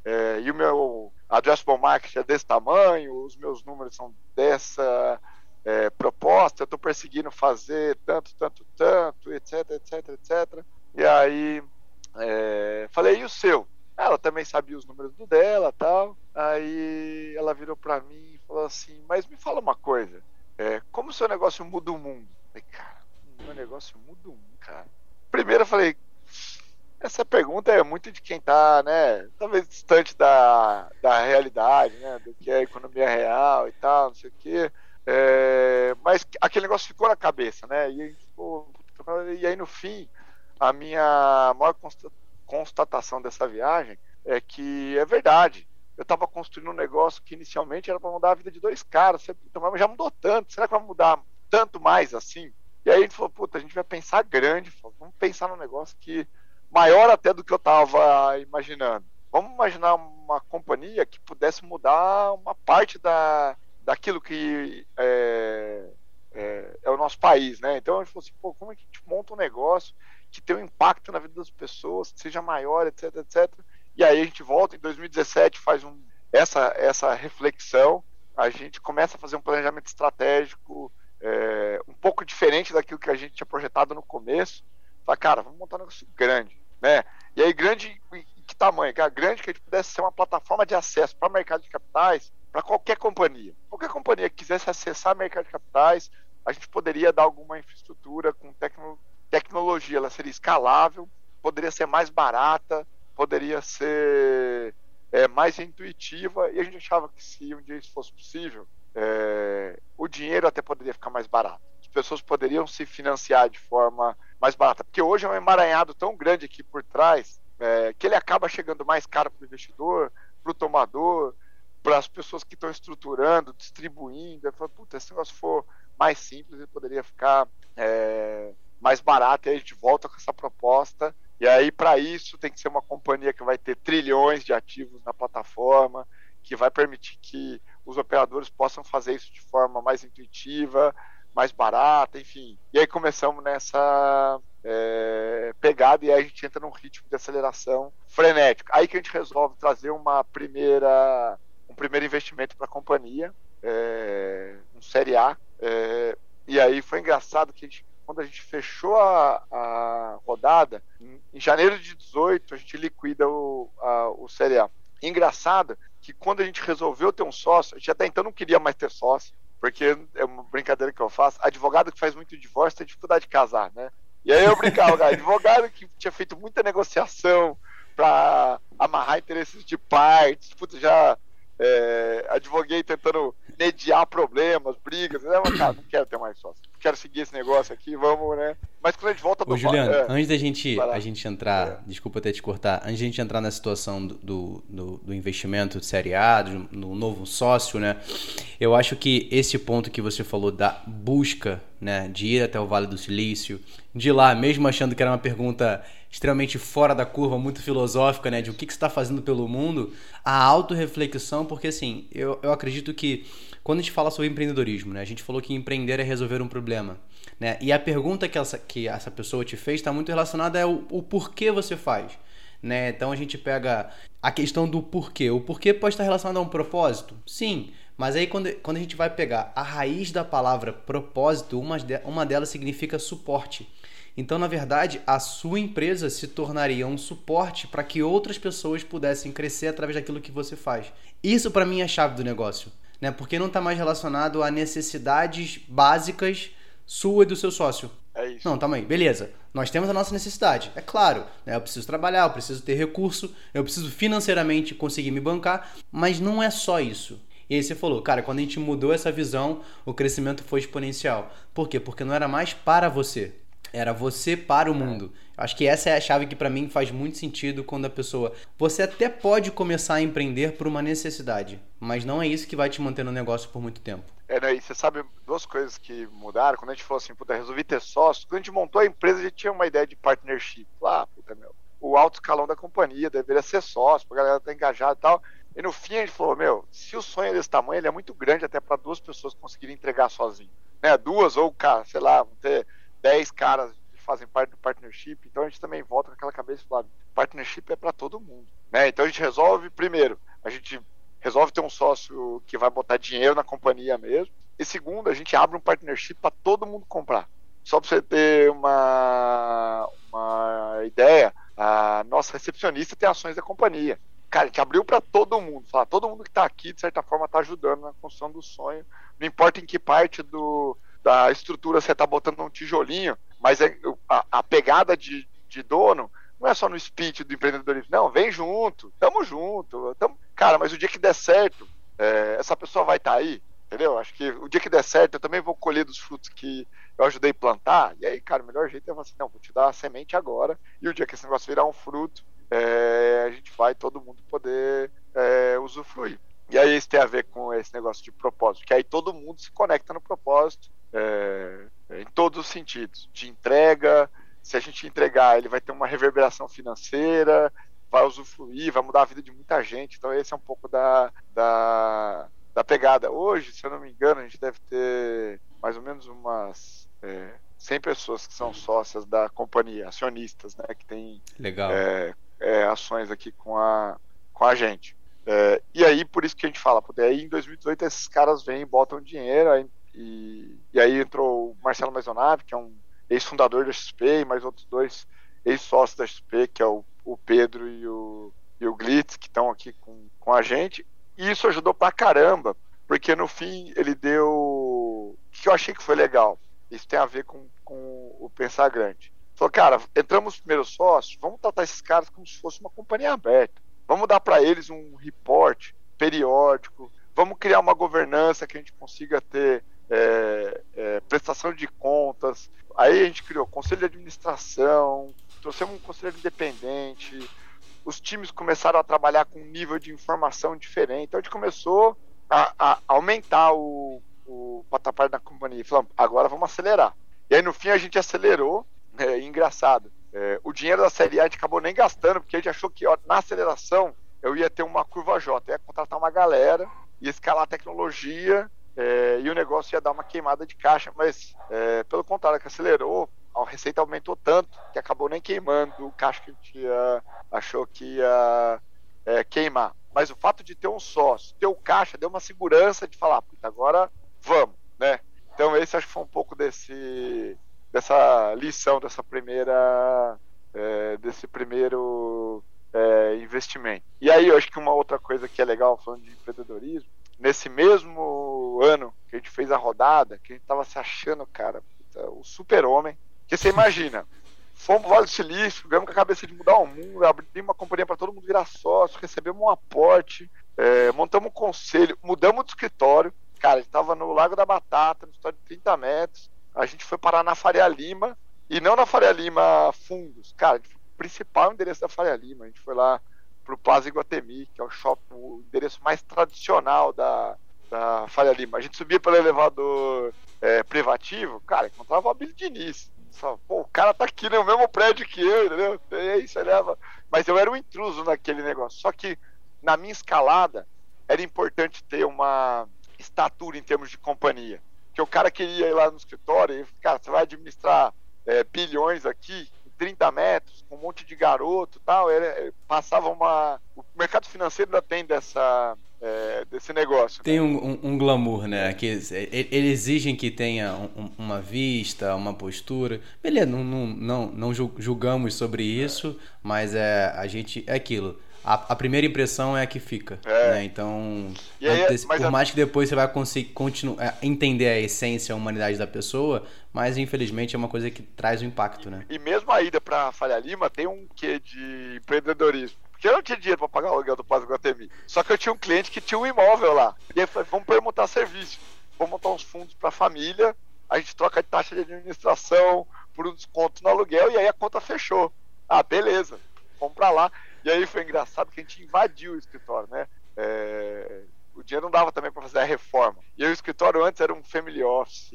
É, e o meu addressable market é desse tamanho, os meus números são dessa é, proposta, eu estou perseguindo fazer tanto, tanto, tanto, etc, etc, etc. E aí é, falei, e o seu? Ela também sabia os números do dela tal. Aí ela virou para mim e falou assim, mas me fala uma coisa, é, como o seu negócio muda o mundo? Eu falei, cara, meu negócio muda o mundo, cara. Primeiro eu falei, essa pergunta é muito de quem está, né, talvez distante da, da realidade, né, do que é a economia real e tal, não sei o quê. É, mas aquele negócio ficou na cabeça, né? E, ficou, e aí no fim, a minha maior constatação dessa viagem é que é verdade. Eu estava construindo um negócio que inicialmente era para mudar a vida de dois caras, mas já mudou tanto. Será que vai mudar tanto mais assim? E aí a gente falou, puta, a gente vai pensar grande, vamos pensar num negócio que maior até do que eu estava imaginando. Vamos imaginar uma companhia que pudesse mudar uma parte da, daquilo que é, é, é, o nosso país, né? Então a gente falou assim, pô, como é que a gente monta um negócio que tem um impacto na vida das pessoas, que seja maior, etc, etc. E aí a gente volta em 2017, faz um, essa, essa reflexão, a gente começa a fazer um planejamento estratégico é, um pouco diferente daquilo que a gente tinha projetado no começo. Fala, cara, vamos montar um negócio grande né? E aí, grande, que tamanho? Que grande que a gente pudesse ser uma plataforma de acesso para o mercado de capitais para qualquer companhia. Qualquer companhia que quisesse acessar o mercado de capitais, a gente poderia dar alguma infraestrutura com tecno, tecnologia, ela seria escalável, poderia ser mais barata, poderia ser é, mais intuitiva, e a gente achava que se um dia isso fosse possível, é, o dinheiro até poderia ficar mais barato. As pessoas poderiam se financiar de forma mais barata. Porque hoje é um emaranhado tão grande aqui por trás é, que ele acaba chegando mais caro para o investidor, para o tomador, para as pessoas que estão estruturando, distribuindo. Fala, puta, se o negócio for mais simples, ele poderia ficar é, mais barato. E aí a gente volta com essa proposta. E aí, para isso, tem que ser uma companhia que vai ter trilhões de ativos na plataforma, que vai permitir que os operadores possam fazer isso de forma mais intuitiva, mais barata, enfim. E aí começamos nessa é, pegada e aí a gente entra num ritmo de aceleração frenético. Aí que a gente resolve trazer uma primeira, um primeiro investimento para a companhia, é, um Série A. É, e aí foi engraçado que a gente, quando a gente fechou a, a rodada, em, em, janeiro de 18 a gente liquida o, a, o Série A. engraçado que quando a gente resolveu ter um sócio, a gente até então não queria mais ter sócio, porque é uma brincadeira que eu faço. Advogado que faz muito divórcio tem dificuldade de casar, né? E aí eu brincava, cara, advogado que tinha feito muita negociação para amarrar interesses de partes, puta, já é, advoguei tentando mediar problemas, brigas, né? Mas, cara, não quero ter mais sócio. Quero seguir esse negócio aqui, vamos, né? Mas quando a gente volta
do Ô, Juliano, é, antes da gente, a gente entrar, é. desculpa até te cortar, antes da gente entrar na situação do, do, do investimento de série A, do, do, novo sócio, né? Eu acho que esse ponto que você falou da busca, né, de ir até o Vale do Silício, de lá, mesmo achando que era uma pergunta extremamente fora da curva, muito filosófica, né, de o que, que você está fazendo pelo mundo, a autorreflexão, porque assim, eu, eu acredito que quando a gente fala sobre empreendedorismo, né, a gente falou que empreender é resolver um problema. Né? E a pergunta que essa, que essa pessoa te fez está muito relacionada ao o porquê você faz. Né? Então a gente pega a questão do porquê. O porquê pode estar relacionado a um propósito? Sim. Mas aí quando, quando a gente vai pegar a raiz da palavra propósito, uma, de, uma delas significa suporte. Então, na verdade, a sua empresa se tornaria um suporte para que outras pessoas pudessem crescer através daquilo que você faz. Isso para mim é a chave do negócio né? Porque não está mais relacionado a necessidades básicas sua e do seu sócio.
É isso.
Não, também, beleza. Nós temos a nossa necessidade. É claro, né? eu preciso trabalhar, eu preciso ter recurso, eu preciso financeiramente conseguir me bancar, mas não é só isso. E aí você falou, cara, quando a gente mudou essa visão, o crescimento foi exponencial. Por quê? Porque não era mais para você, era você para o mundo. Acho que essa é a chave que para mim faz muito sentido quando a pessoa. Você até pode começar a empreender por uma necessidade, mas não é isso que vai te manter no negócio por muito tempo.
É, né, e você sabe duas coisas que mudaram. Quando a gente falou assim, puta, resolvi ter sócio. Quando a gente montou a empresa, a gente tinha uma ideia de partnership. Ah, puta, meu, o alto escalão da companhia deveria ser sócio, pra galera estar tá engajada e tal. E no fim a gente falou, meu, se o sonho é desse tamanho, ele é muito grande até para duas pessoas conseguirem entregar sozinho. Né? Duas ou, cara, sei lá, vão ter dez caras que fazem parte do partnership. Então a gente também volta com aquela cabeça e fala, partnership é para todo mundo. Né? Então a gente resolve, primeiro, a gente resolve ter um sócio que vai botar dinheiro na companhia mesmo. E segundo, a gente abre um partnership para todo mundo comprar. Só para você ter uma, uma ideia, a nossa recepcionista tem ações da companhia. Cara, a gente abriu para todo mundo. Falar, todo mundo que está aqui, de certa forma, está ajudando na construção do sonho. Não importa em que parte do, da estrutura você está botando um tijolinho, mas é, a, a pegada de, de dono não é só no speech do empreendedorismo. Não, vem junto, tamo junto. Tamo... Cara, mas o dia que der certo, é, essa pessoa vai estar tá aí, entendeu? Acho que o dia que der certo, eu também vou colher dos frutos que eu ajudei a plantar. E aí, cara, o melhor jeito é assim: não, vou te dar a semente agora. E o dia que esse negócio virar um fruto, é, a gente vai todo mundo poder é, usufruir. E aí isso tem a ver com esse negócio de propósito, que aí todo mundo se conecta no propósito é, em todos os sentidos, de entrega, se a gente entregar, ele vai ter uma reverberação financeira, vai usufruir, vai mudar a vida de muita gente. Então, esse é um pouco da, da, da pegada. Hoje, se eu não me engano, a gente deve ter mais ou menos umas é, 100 pessoas que são sócias da companhia, acionistas, né, que tem é, é, ações aqui com a, com a gente. É, e aí, por isso que a gente fala, porque aí em 2018 esses caras vêm, botam dinheiro, aí, e, e aí entrou o Marcelo Maisonave, que é um ex-fundador da XP, e mais outros dois ex-sócios da XP, que é o, o Pedro e o, e o Glitz, que estão aqui com, com a gente. E isso ajudou pra caramba, porque no fim ele deu. O que eu achei que foi legal? Isso tem a ver com, com o pensar grande. Falou, cara, entramos primeiros sócios, vamos tratar esses caras como se fosse uma companhia aberta. Vamos dar para eles um report periódico, vamos criar uma governança que a gente consiga ter é, é, prestação de contas. Aí a gente criou conselho de administração, trouxemos um conselho independente, os times começaram a trabalhar com um nível de informação diferente. Então a gente começou a, a aumentar o, o patamar da companhia. Falamos, agora vamos acelerar. E aí no fim a gente acelerou. É, engraçado. É, o dinheiro da série A a gente acabou nem gastando, porque a gente achou que ó, na aceleração eu ia ter uma curva J, ia contratar uma galera, ia escalar a tecnologia é, e o negócio ia dar uma queimada de caixa, mas é, pelo contrário, que acelerou, a receita aumentou tanto que acabou nem queimando o caixa que a gente ia, achou que ia é, queimar. Mas o fato de ter um sócio, ter o caixa, deu uma segurança de falar, puta, agora vamos, né? Então esse acho que foi um pouco desse dessa lição, dessa primeira é, desse primeiro é, investimento. E aí eu acho que uma outra coisa que é legal falando de empreendedorismo nesse mesmo ano que a gente fez a rodada, que a gente tava se achando, cara, o super-homem. Que você imagina, fomos Vale do Silício, ganhamos com a cabeça de mudar o mundo, abrimos uma companhia para todo mundo virar sócio, recebemos um aporte, é, montamos um conselho, mudamos de escritório. Cara, a gente no Lago da Batata, no escritório de 30 metros. A gente foi parar na Faria Lima, e não na Faria Lima Fundos. Cara, o principal endereço da Faria Lima. A gente foi lá para o Plaza Iguatemi, que é o shopping, o endereço mais tradicional da, da Faria Lima. A gente subia pelo elevador é, privativo, cara, encontrava o Abílio Diniz. Só, pô, o cara tá aqui no mesmo prédio que eu, entendeu? E aí você leva. Mas eu era um intruso naquele negócio. Só que na minha escalada era importante ter uma estatura em termos de companhia. Que o cara queria ir lá no escritório e, cara, você vai administrar é, bilhões aqui, 30 metros, com um monte de garoto tal, passava uma. O mercado financeiro ainda tem dessa. É, desse negócio.
Tem né? um, um, glamour, né? Que eles, exigem que tenha um, uma vista, uma postura. Beleza, não, não, não, não julgamos sobre isso, é. mas é, a gente. É aquilo a, a, primeira impressão é a que fica. É. Né? Então, aí, por mais que depois você vai conseguir continuar, é, entender a essência, a humanidade da pessoa, mas infelizmente é uma coisa que traz um impacto,
e,
né?
E mesmo a ida para Falha Lima tem um quê de empreendedorismo. Porque eu não tinha dinheiro para pagar o aluguel do Paz Guatemi. Só que eu tinha um cliente que tinha um imóvel lá. E aí falei, vamos permutar serviço. Vamos montar uns fundos para a família, a gente troca de taxa de administração por um desconto no aluguel e aí a conta fechou. Ah, beleza. Vamos para lá. E aí foi engraçado que a gente invadiu o escritório, né? É, o dinheiro não dava também para fazer a reforma. E aí, o escritório antes era um family office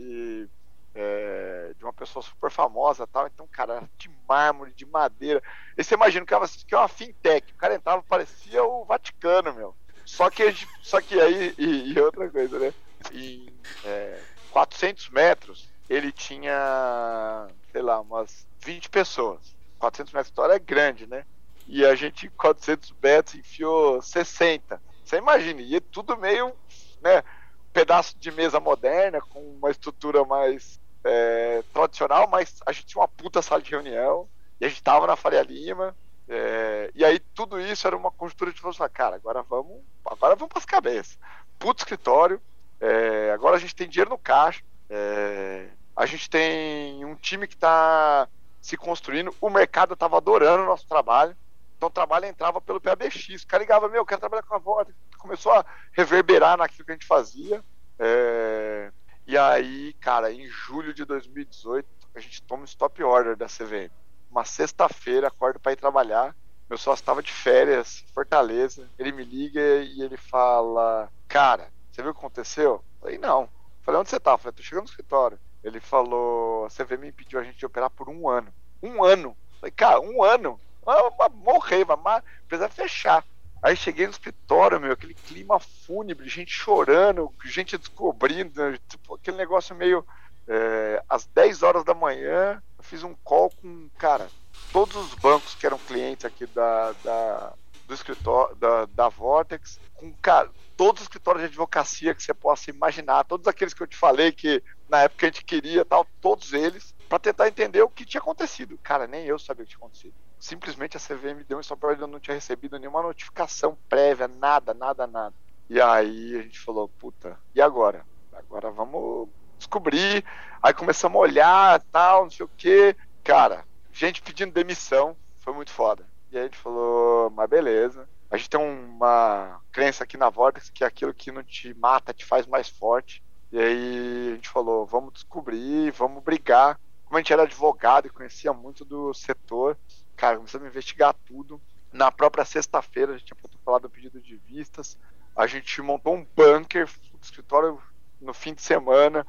é, de uma pessoa super famosa tal. Então, cara, de mármore, de madeira. E você imagina que, que é uma fintech. O cara entrava, parecia o Vaticano, meu. Só que, só que aí, e, e outra coisa, né? Em é, 400 metros, ele tinha, sei lá, umas 20 pessoas. 400 metros de história é grande, né? E a gente, em 400 metros, enfiou 60. Você imagina, e é tudo meio, né? Pedaço de mesa moderna, com uma estrutura mais é, tradicional, mas a gente tinha uma puta sala de reunião, e a gente tava na Faria Lima, é, e aí tudo isso era uma conjuntura de falar, cara, agora vamos, agora vamos para as cabeças. Puto escritório, é, agora a gente tem dinheiro no caixa, é, a gente tem um time que está se construindo, o mercado estava adorando o nosso trabalho, então o trabalho entrava pelo PABX, o cara ligava, meu, eu quero trabalhar com a voz, começou a reverberar naquilo que a gente fazia, é, e aí, cara, em julho de 2018, a gente toma um stop order da CVM uma sexta-feira, acordo para ir trabalhar. Meu sócio estava de férias, Fortaleza. Ele me liga e ele fala: Cara, você viu o que aconteceu? Eu falei: Não. falei: Onde você tá? Eu falei: Tô chegando no escritório. Ele falou: A CVM impediu a gente de operar por um ano. Um ano. Eu falei: Cara, um ano? Morrer, mas precisa fechar. Aí cheguei no escritório, meu, aquele clima fúnebre, gente chorando, gente descobrindo, tipo, aquele negócio meio é, às 10 horas da manhã, eu fiz um call com, cara, todos os bancos que eram clientes aqui da, da do escritório, da, da Vortex, com, cara, todos os escritórios de advocacia que você possa imaginar, todos aqueles que eu te falei que na época a gente queria, tal, todos eles, para tentar entender o que tinha acontecido. Cara, nem eu sabia o que tinha acontecido. Simplesmente a CVM deu um stop eu não tinha recebido nenhuma notificação prévia, nada, nada, nada. E aí a gente falou, puta, e agora? Agora vamos descobrir. Aí começamos a olhar, tal, não sei o que. Cara, gente pedindo demissão, foi muito foda. E aí a gente falou, mas beleza. A gente tem uma crença aqui na Vortex que aquilo que não te mata te faz mais forte. E aí a gente falou, vamos descobrir, vamos brigar. Como a gente era advogado e conhecia muito do setor, cara, começamos a investigar tudo. Na própria sexta-feira a gente tinha protocolado o pedido de vistas. A gente montou um bunker do escritório no fim de semana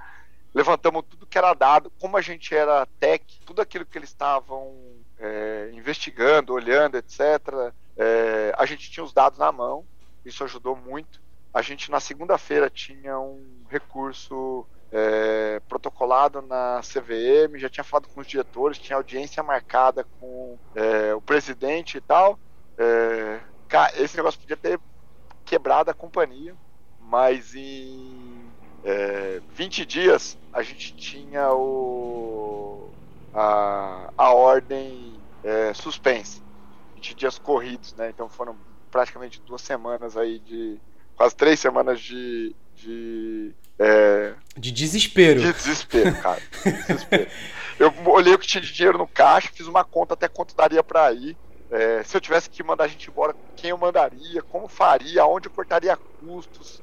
levantamos tudo que era dado, como a gente era tech, tudo aquilo que eles estavam é, investigando, olhando, etc. É, a gente tinha os dados na mão, isso ajudou muito. A gente na segunda-feira tinha um recurso é, protocolado na CVM, já tinha falado com os diretores, tinha audiência marcada com é, o presidente e tal. É, esse negócio podia ter quebrado a companhia, mas em é, 20 dias a gente tinha o, a, a ordem é, suspensa. 20 dias corridos, né? Então foram praticamente duas semanas aí de. quase três semanas de. de, é,
de desespero.
De desespero, cara. desespero. eu olhei o que tinha de dinheiro no caixa, fiz uma conta até quanto daria para ir. É, se eu tivesse que mandar a gente embora, quem eu mandaria, como faria, onde eu cortaria custos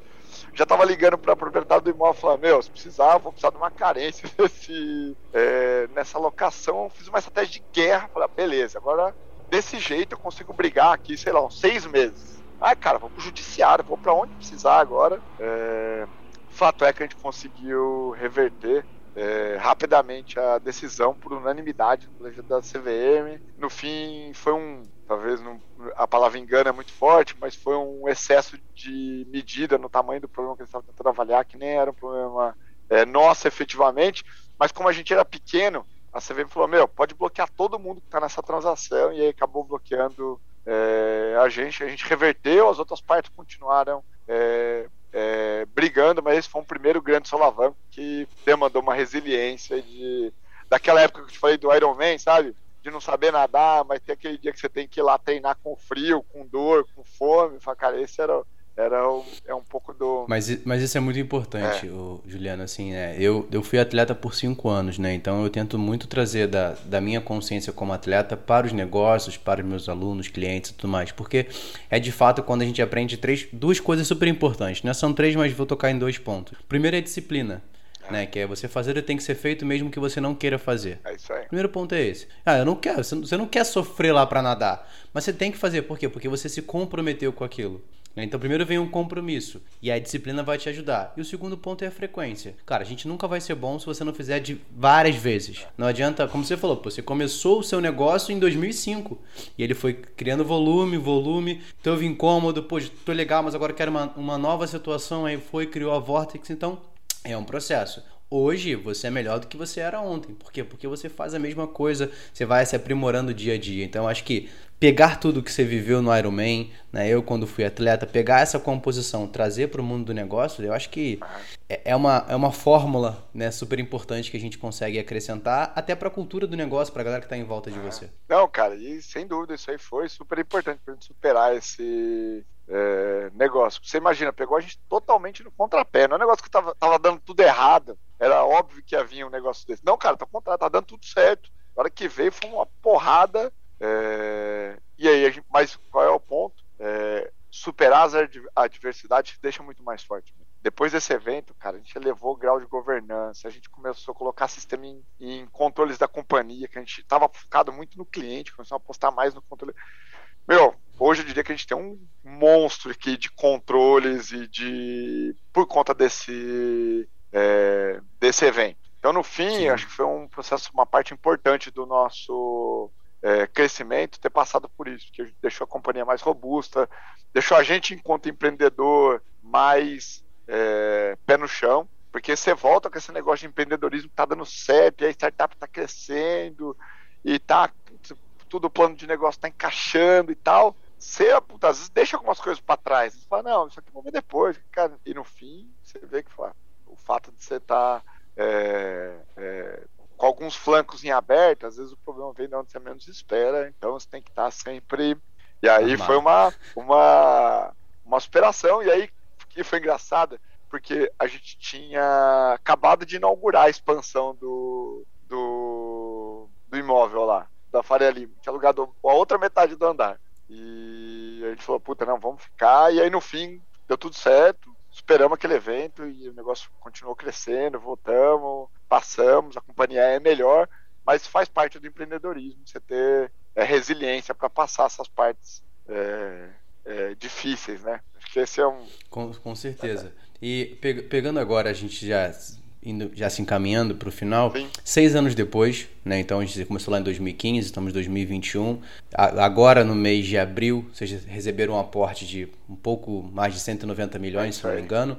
já estava ligando para a proprietária do imóvel falando, meu, se precisar, vou precisar de uma carência nesse, é, nessa locação. Fiz uma estratégia de guerra, falei, ah, beleza, agora desse jeito eu consigo brigar aqui, sei lá, uns seis meses. Ai, cara, vou pro judiciário, vou para onde precisar agora. É, fato é que a gente conseguiu reverter é, rapidamente a decisão por unanimidade da CVM. No fim, foi um, talvez não, a palavra engano é muito forte, mas foi um excesso de medida no tamanho do problema que eles estavam tentando avaliar, que nem era um problema é, nosso efetivamente, mas como a gente era pequeno, a CVM falou: Meu, pode bloquear todo mundo que está nessa transação, e aí acabou bloqueando é, a gente. A gente reverteu, as outras partes continuaram é, é, brigando, mas esse foi um primeiro grande solavanco que demandou uma resiliência de daquela época que eu te falei do Iron Man, sabe? De não saber nadar, mas tem aquele dia que você tem que ir lá treinar com frio, com dor, com fome. Fala, cara, esse era era um, é um pouco do.
Mas, mas isso é muito importante, é. o, Juliano. Assim, né? eu, eu fui atleta por cinco anos, né? Então eu tento muito trazer da, da minha consciência como atleta para os negócios, para os meus alunos, clientes e tudo mais. Porque é de fato quando a gente aprende três, duas coisas super importantes, né? São três, mas vou tocar em dois pontos. Primeiro é disciplina. É. Né, que é você fazer tem que ser feito mesmo que você não queira fazer.
É isso aí.
Primeiro ponto é esse. Ah, eu não quero. Você não quer sofrer lá para nadar. Mas você tem que fazer. Por quê? Porque você se comprometeu com aquilo. Né? Então, primeiro vem um compromisso e a disciplina vai te ajudar. E o segundo ponto é a frequência. Cara, a gente nunca vai ser bom se você não fizer de várias vezes. Não adianta, como você falou, você começou o seu negócio em 2005 e ele foi criando volume, volume, teve incômodo, pô, tô legal, mas agora quero uma, uma nova situação, aí foi, criou a Vortex, então é um processo. Hoje você é melhor do que você era ontem. Por quê? Porque você faz a mesma coisa, você vai se aprimorando dia a dia. Então acho que pegar tudo que você viveu no Ironman, né? Eu quando fui atleta, pegar essa composição, trazer para o mundo do negócio, eu acho que é, é uma, é uma fórmula, né, super importante que a gente consegue acrescentar até para a cultura do negócio, para a galera que está em volta de você.
Não, cara, e sem dúvida isso aí foi super importante para superar esse é, negócio. Você imagina, pegou a gente totalmente no contrapé. Não é um negócio que tava, tava dando tudo errado. Era óbvio que havia um negócio desse. Não, cara, tá contrário, tá dando tudo certo. Na hora que veio foi uma porrada. É... E aí, gente... mas qual é o ponto? É... Superar as adversidades deixa muito mais forte. Depois desse evento, cara, a gente elevou o grau de governança, a gente começou a colocar sistema em, em controles da companhia, que a gente estava focado muito no cliente, começou a apostar mais no controle. Meu, hoje eu diria que a gente tem um monstro aqui de controles e de. por conta desse, é, desse evento. Então, no fim, Sim. acho que foi um processo, uma parte importante do nosso é, crescimento ter passado por isso, que deixou a companhia mais robusta, deixou a gente, enquanto empreendedor, mais é, pé no chão, porque você volta com esse negócio de empreendedorismo que está dando certo, e a startup está crescendo, e está tudo o plano de negócio está encaixando e tal, você puta, às vezes deixa algumas coisas para trás. Você fala, não, isso aqui vou ver depois. Cara. E no fim, você vê que fala, o fato de você estar tá, é, é, com alguns flancos em aberto, às vezes o problema vem de onde você menos espera, então você tem que estar tá sempre. E aí foi uma, uma, uma superação, e aí que foi engraçado, porque a gente tinha acabado de inaugurar a expansão do, do, do imóvel lá da Faria Lima. Tinha alugado a outra metade do andar. E a gente falou, puta, não, vamos ficar. E aí no fim deu tudo certo. Esperamos aquele evento e o negócio continuou crescendo, voltamos, passamos, a companhia é melhor, mas faz parte do empreendedorismo você ter é, resiliência para passar essas partes é, é, difíceis, né? Acho que esse é um.
Com, com certeza. E pegando agora, a gente já indo, já se encaminhando para o final, Sim. seis anos depois, né? Então a gente começou lá em 2015, estamos em 2021. agora, no mês de abril, vocês receberam um aporte de um pouco mais de 190 milhões, é se não me engano.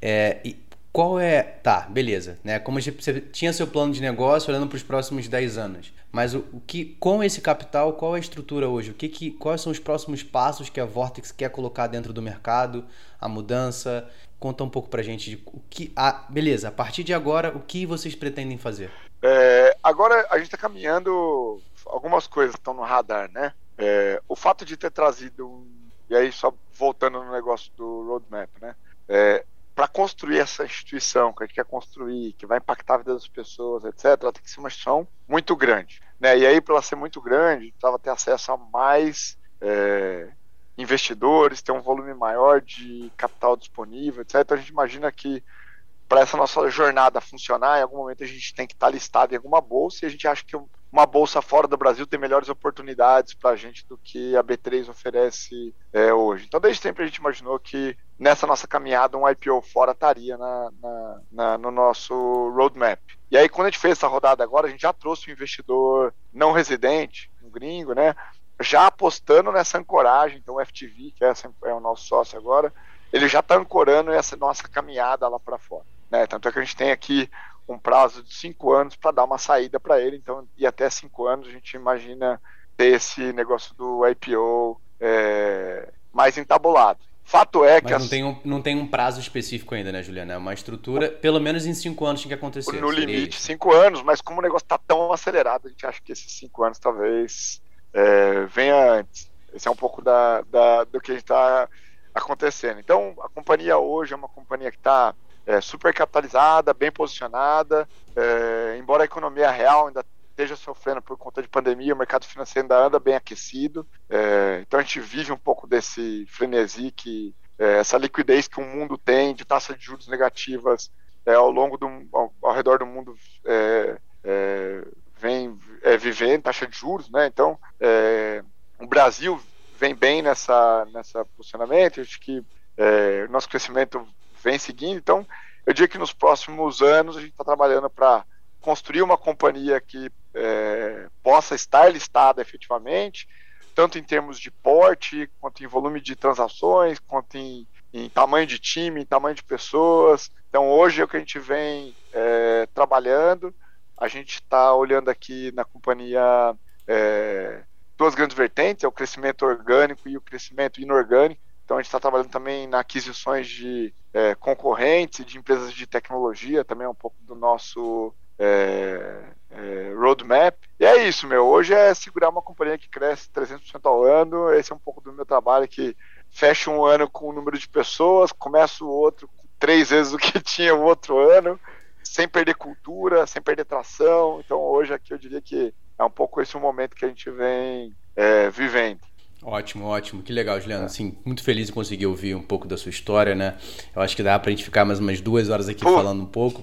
É, e qual é. Tá, beleza. Né? Como você tinha seu plano de negócio olhando para os próximos 10 anos. Mas o, o, que, com esse capital, qual é a estrutura hoje? O que, que, quais são os próximos passos que a Vortex quer colocar dentro do mercado? A mudança? Conta um pouco pra gente de o que. Ah, beleza, a partir de agora, o que vocês pretendem fazer?
É, agora a gente está caminhando. Algumas coisas estão no radar, né? É, o fato de ter trazido. E aí, só voltando no negócio do roadmap, né? É, para construir essa instituição que a gente quer construir, que vai impactar a vida das pessoas, etc., ela tem que ser uma instituição muito grande. Né? E aí, para ela ser muito grande, precisava ter acesso a mais é, investidores, ter um volume maior de capital disponível, etc. Então a gente imagina que para essa nossa jornada funcionar, em algum momento a gente tem que estar listado em alguma bolsa e a gente acha que uma bolsa fora do Brasil tem melhores oportunidades para a gente do que a B3 oferece é, hoje. Então, desde sempre a gente imaginou que nessa nossa caminhada um IPO fora estaria na, na, na, no nosso roadmap. E aí, quando a gente fez essa rodada agora, a gente já trouxe um investidor não residente, um gringo, né? Já apostando nessa ancoragem. Então, o FTV, que é, é o nosso sócio agora, ele já está ancorando essa nossa caminhada lá para fora. Né? Tanto é que a gente tem aqui um prazo de cinco anos para dar uma saída para ele. Então, e até cinco anos a gente imagina ter esse negócio do IPO é, mais entabulado. Fato é que.
Mas não, tem um, não tem um prazo específico ainda, né, Juliana? É uma estrutura, pelo menos em cinco anos tinha que acontecer.
No limite, cinco anos, mas como o negócio está tão acelerado, a gente acha que esses cinco anos talvez é, venha antes. Esse é um pouco da, da do que está acontecendo. Então, a companhia hoje é uma companhia que está é, super capitalizada, bem posicionada, é, embora a economia real ainda esteja sofrendo por conta de pandemia, o mercado financeiro ainda anda bem aquecido. É, então, a gente vive um pouco desse frenesi que é, essa liquidez que o mundo tem de taxas de juros negativas é, ao longo do ao, ao redor do mundo é, vem é, vivendo taxa de juros, né? Então, é, o Brasil vem bem nessa, nessa posicionamento, acho que é, nosso crescimento vem seguindo. Então, eu diria que nos próximos anos a gente está trabalhando para construir uma companhia que é, possa estar listada efetivamente, tanto em termos de porte, quanto em volume de transações, quanto em, em tamanho de time, em tamanho de pessoas. Então, hoje é o que a gente vem é, trabalhando. A gente está olhando aqui na companhia é, duas grandes vertentes, é o crescimento orgânico e o crescimento inorgânico. Então a gente está trabalhando também na aquisições de é, concorrentes, de empresas de tecnologia, também é um pouco do nosso é, é, roadmap. E é isso, meu. Hoje é segurar uma companhia que cresce 300% ao ano. Esse é um pouco do meu trabalho, que fecha um ano com um número de pessoas, começa o outro com três vezes o que tinha o outro ano, sem perder cultura, sem perder tração. Então hoje aqui eu diria que é um pouco esse o momento que a gente vem é, vivendo.
Ótimo, ótimo. Que legal, Juliano. Assim, muito feliz em conseguir ouvir um pouco da sua história, né? Eu acho que dá pra gente ficar mais umas duas horas aqui falando um pouco.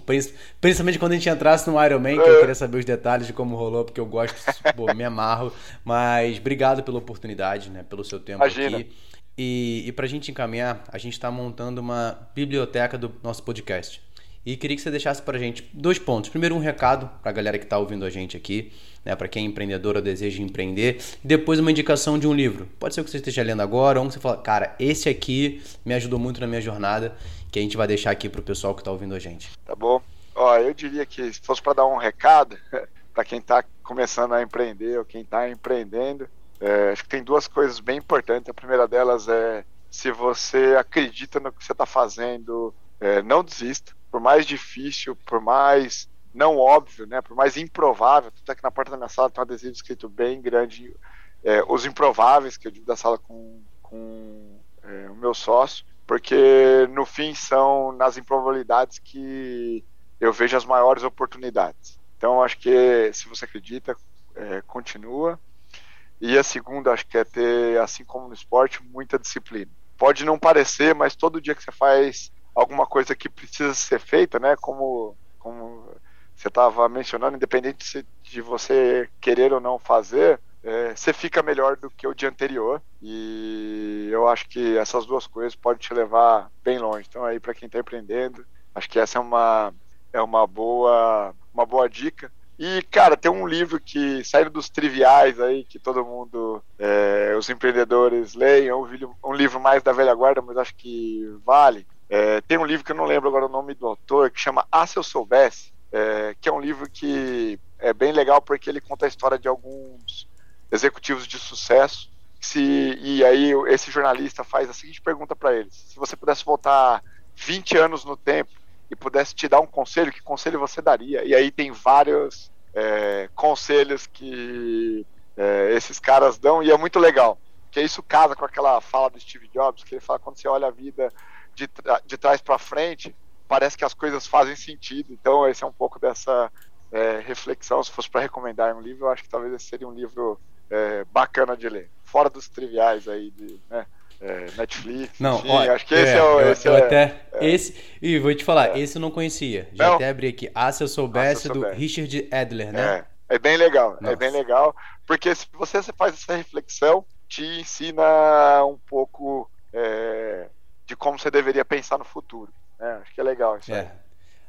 Principalmente quando a gente entrasse no Iron Man, que eu é. queria saber os detalhes de como rolou, porque eu gosto, pô, me amarro. Mas obrigado pela oportunidade, né? Pelo seu tempo Imagina. aqui. E, e pra gente encaminhar, a gente está montando uma biblioteca do nosso podcast. E queria que você deixasse para a gente dois pontos. Primeiro, um recado para a galera que está ouvindo a gente aqui, né, para quem é empreendedor ou deseja empreender. E depois, uma indicação de um livro. Pode ser que você esteja lendo agora, ou que você fala, cara, esse aqui me ajudou muito na minha jornada, que a gente vai deixar aqui para o pessoal que está ouvindo a gente.
Tá bom. Ó, eu diria que se fosse para dar um recado para quem está começando a empreender ou quem está empreendendo, é, acho que tem duas coisas bem importantes. A primeira delas é se você acredita no que você está fazendo, é, não desista por mais difícil, por mais não óbvio, né, por mais improvável, tanto é que na porta da minha sala tem um adesivo escrito bem grande, é, os improváveis, que eu digo da sala com, com é, o meu sócio, porque no fim são nas improbabilidades que eu vejo as maiores oportunidades. Então acho que se você acredita, é, continua. E a segunda, acho que é ter, assim como no esporte, muita disciplina. Pode não parecer, mas todo dia que você faz alguma coisa que precisa ser feita, né? Como, como você estava mencionando, independente de você querer ou não fazer, é, você fica melhor do que o dia anterior. E eu acho que essas duas coisas podem te levar bem longe. Então aí para quem está empreendendo, acho que essa é uma é uma boa uma boa dica. E, cara, tem um livro que, saindo dos triviais aí, que todo mundo, é, os empreendedores leem, é um, um livro mais da velha guarda, mas acho que vale, é, tem um livro que eu não lembro agora o nome do autor, que chama Ah Se Eu Soubesse, é, que é um livro que é bem legal porque ele conta a história de alguns executivos de sucesso. Se, e aí esse jornalista faz a seguinte pergunta para eles: se você pudesse voltar 20 anos no tempo e pudesse te dar um conselho, que conselho você daria? E aí tem vários é, conselhos que é, esses caras dão e é muito legal. Que isso casa com aquela fala do Steve Jobs, que ele fala quando você olha a vida de, de trás para frente, parece que as coisas fazem sentido. Então, esse é um pouco dessa é, reflexão. Se fosse para recomendar um livro, eu acho que talvez esse seria um livro é, bacana de ler. Fora dos triviais aí de né, é, Netflix.
Não, enfim, olha, acho que esse é, é o. Esse eu, eu é, até, é. esse, e vou te falar, esse eu não conhecia. Já não. até abri aqui. Ah, se eu soubesse, ah, se eu soubesse. do Richard Adler, né?
É, bem legal, Nossa. é bem legal. Porque se você faz essa reflexão, te ensina um pouco de como você deveria pensar no futuro. É, acho que é legal isso. É.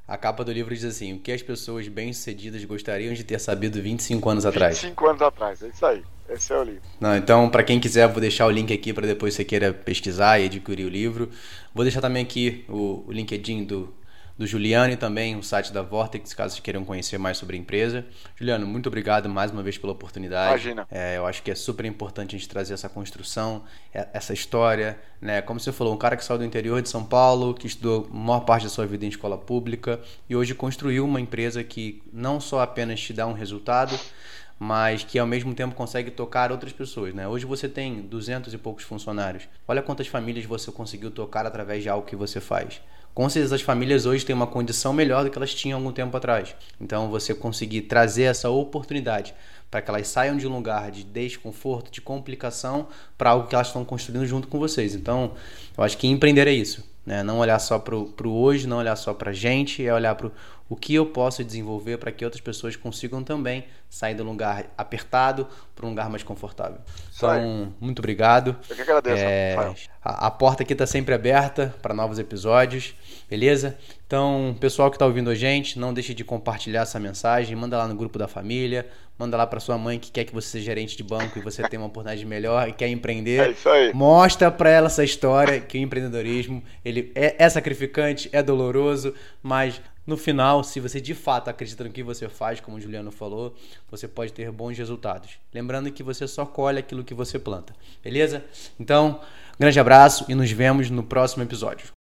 A capa do livro diz assim: o que as pessoas bem-sucedidas gostariam de ter sabido 25 anos atrás.
25 anos atrás, é isso aí. Esse é o livro.
Não, então, para quem quiser, vou deixar o link aqui para depois você queira pesquisar e adquirir o livro. Vou deixar também aqui o, o LinkedIn do, do Juliano e também o site da Vortex, caso vocês queiram conhecer mais sobre a empresa. Juliano, muito obrigado mais uma vez pela oportunidade.
Imagina.
É, eu acho que é super importante a gente trazer essa construção, é, essa história. Né? Como você falou, um cara que saiu do interior de São Paulo, que estudou a maior parte da sua vida em escola pública e hoje construiu uma empresa que não só apenas te dá um resultado, mas que ao mesmo tempo consegue tocar outras pessoas, né? Hoje você tem duzentos e poucos funcionários. Olha quantas famílias você conseguiu tocar através de algo que você faz com certeza as famílias hoje têm uma condição melhor do que elas tinham algum tempo atrás. Então você conseguir trazer essa oportunidade para que elas saiam de um lugar de desconforto, de complicação, para algo que elas estão construindo junto com vocês. Então, eu acho que empreender é isso. Né? Não olhar só para o hoje, não olhar só para a gente, é olhar para o que eu posso desenvolver para que outras pessoas consigam também sair do lugar apertado para um lugar mais confortável. Então, muito obrigado.
Eu que agradeço. É,
a, a, porta aqui está sempre aberta para novos episódios, beleza? Então, pessoal que está ouvindo a gente, não deixe de compartilhar essa mensagem, manda lá no grupo da família, manda lá para sua mãe que quer que você seja gerente de banco e você tenha uma oportunidade melhor e quer empreender.
É isso aí.
Mostra para ela essa história que o empreendedorismo ele é, é sacrificante, é doloroso, mas no final, se você de fato acredita no que você faz, como o Juliano falou, você pode ter bons resultados. Lembrando que você só colhe aquilo que você planta. Beleza? Então, grande abraço e nos vemos no próximo episódio.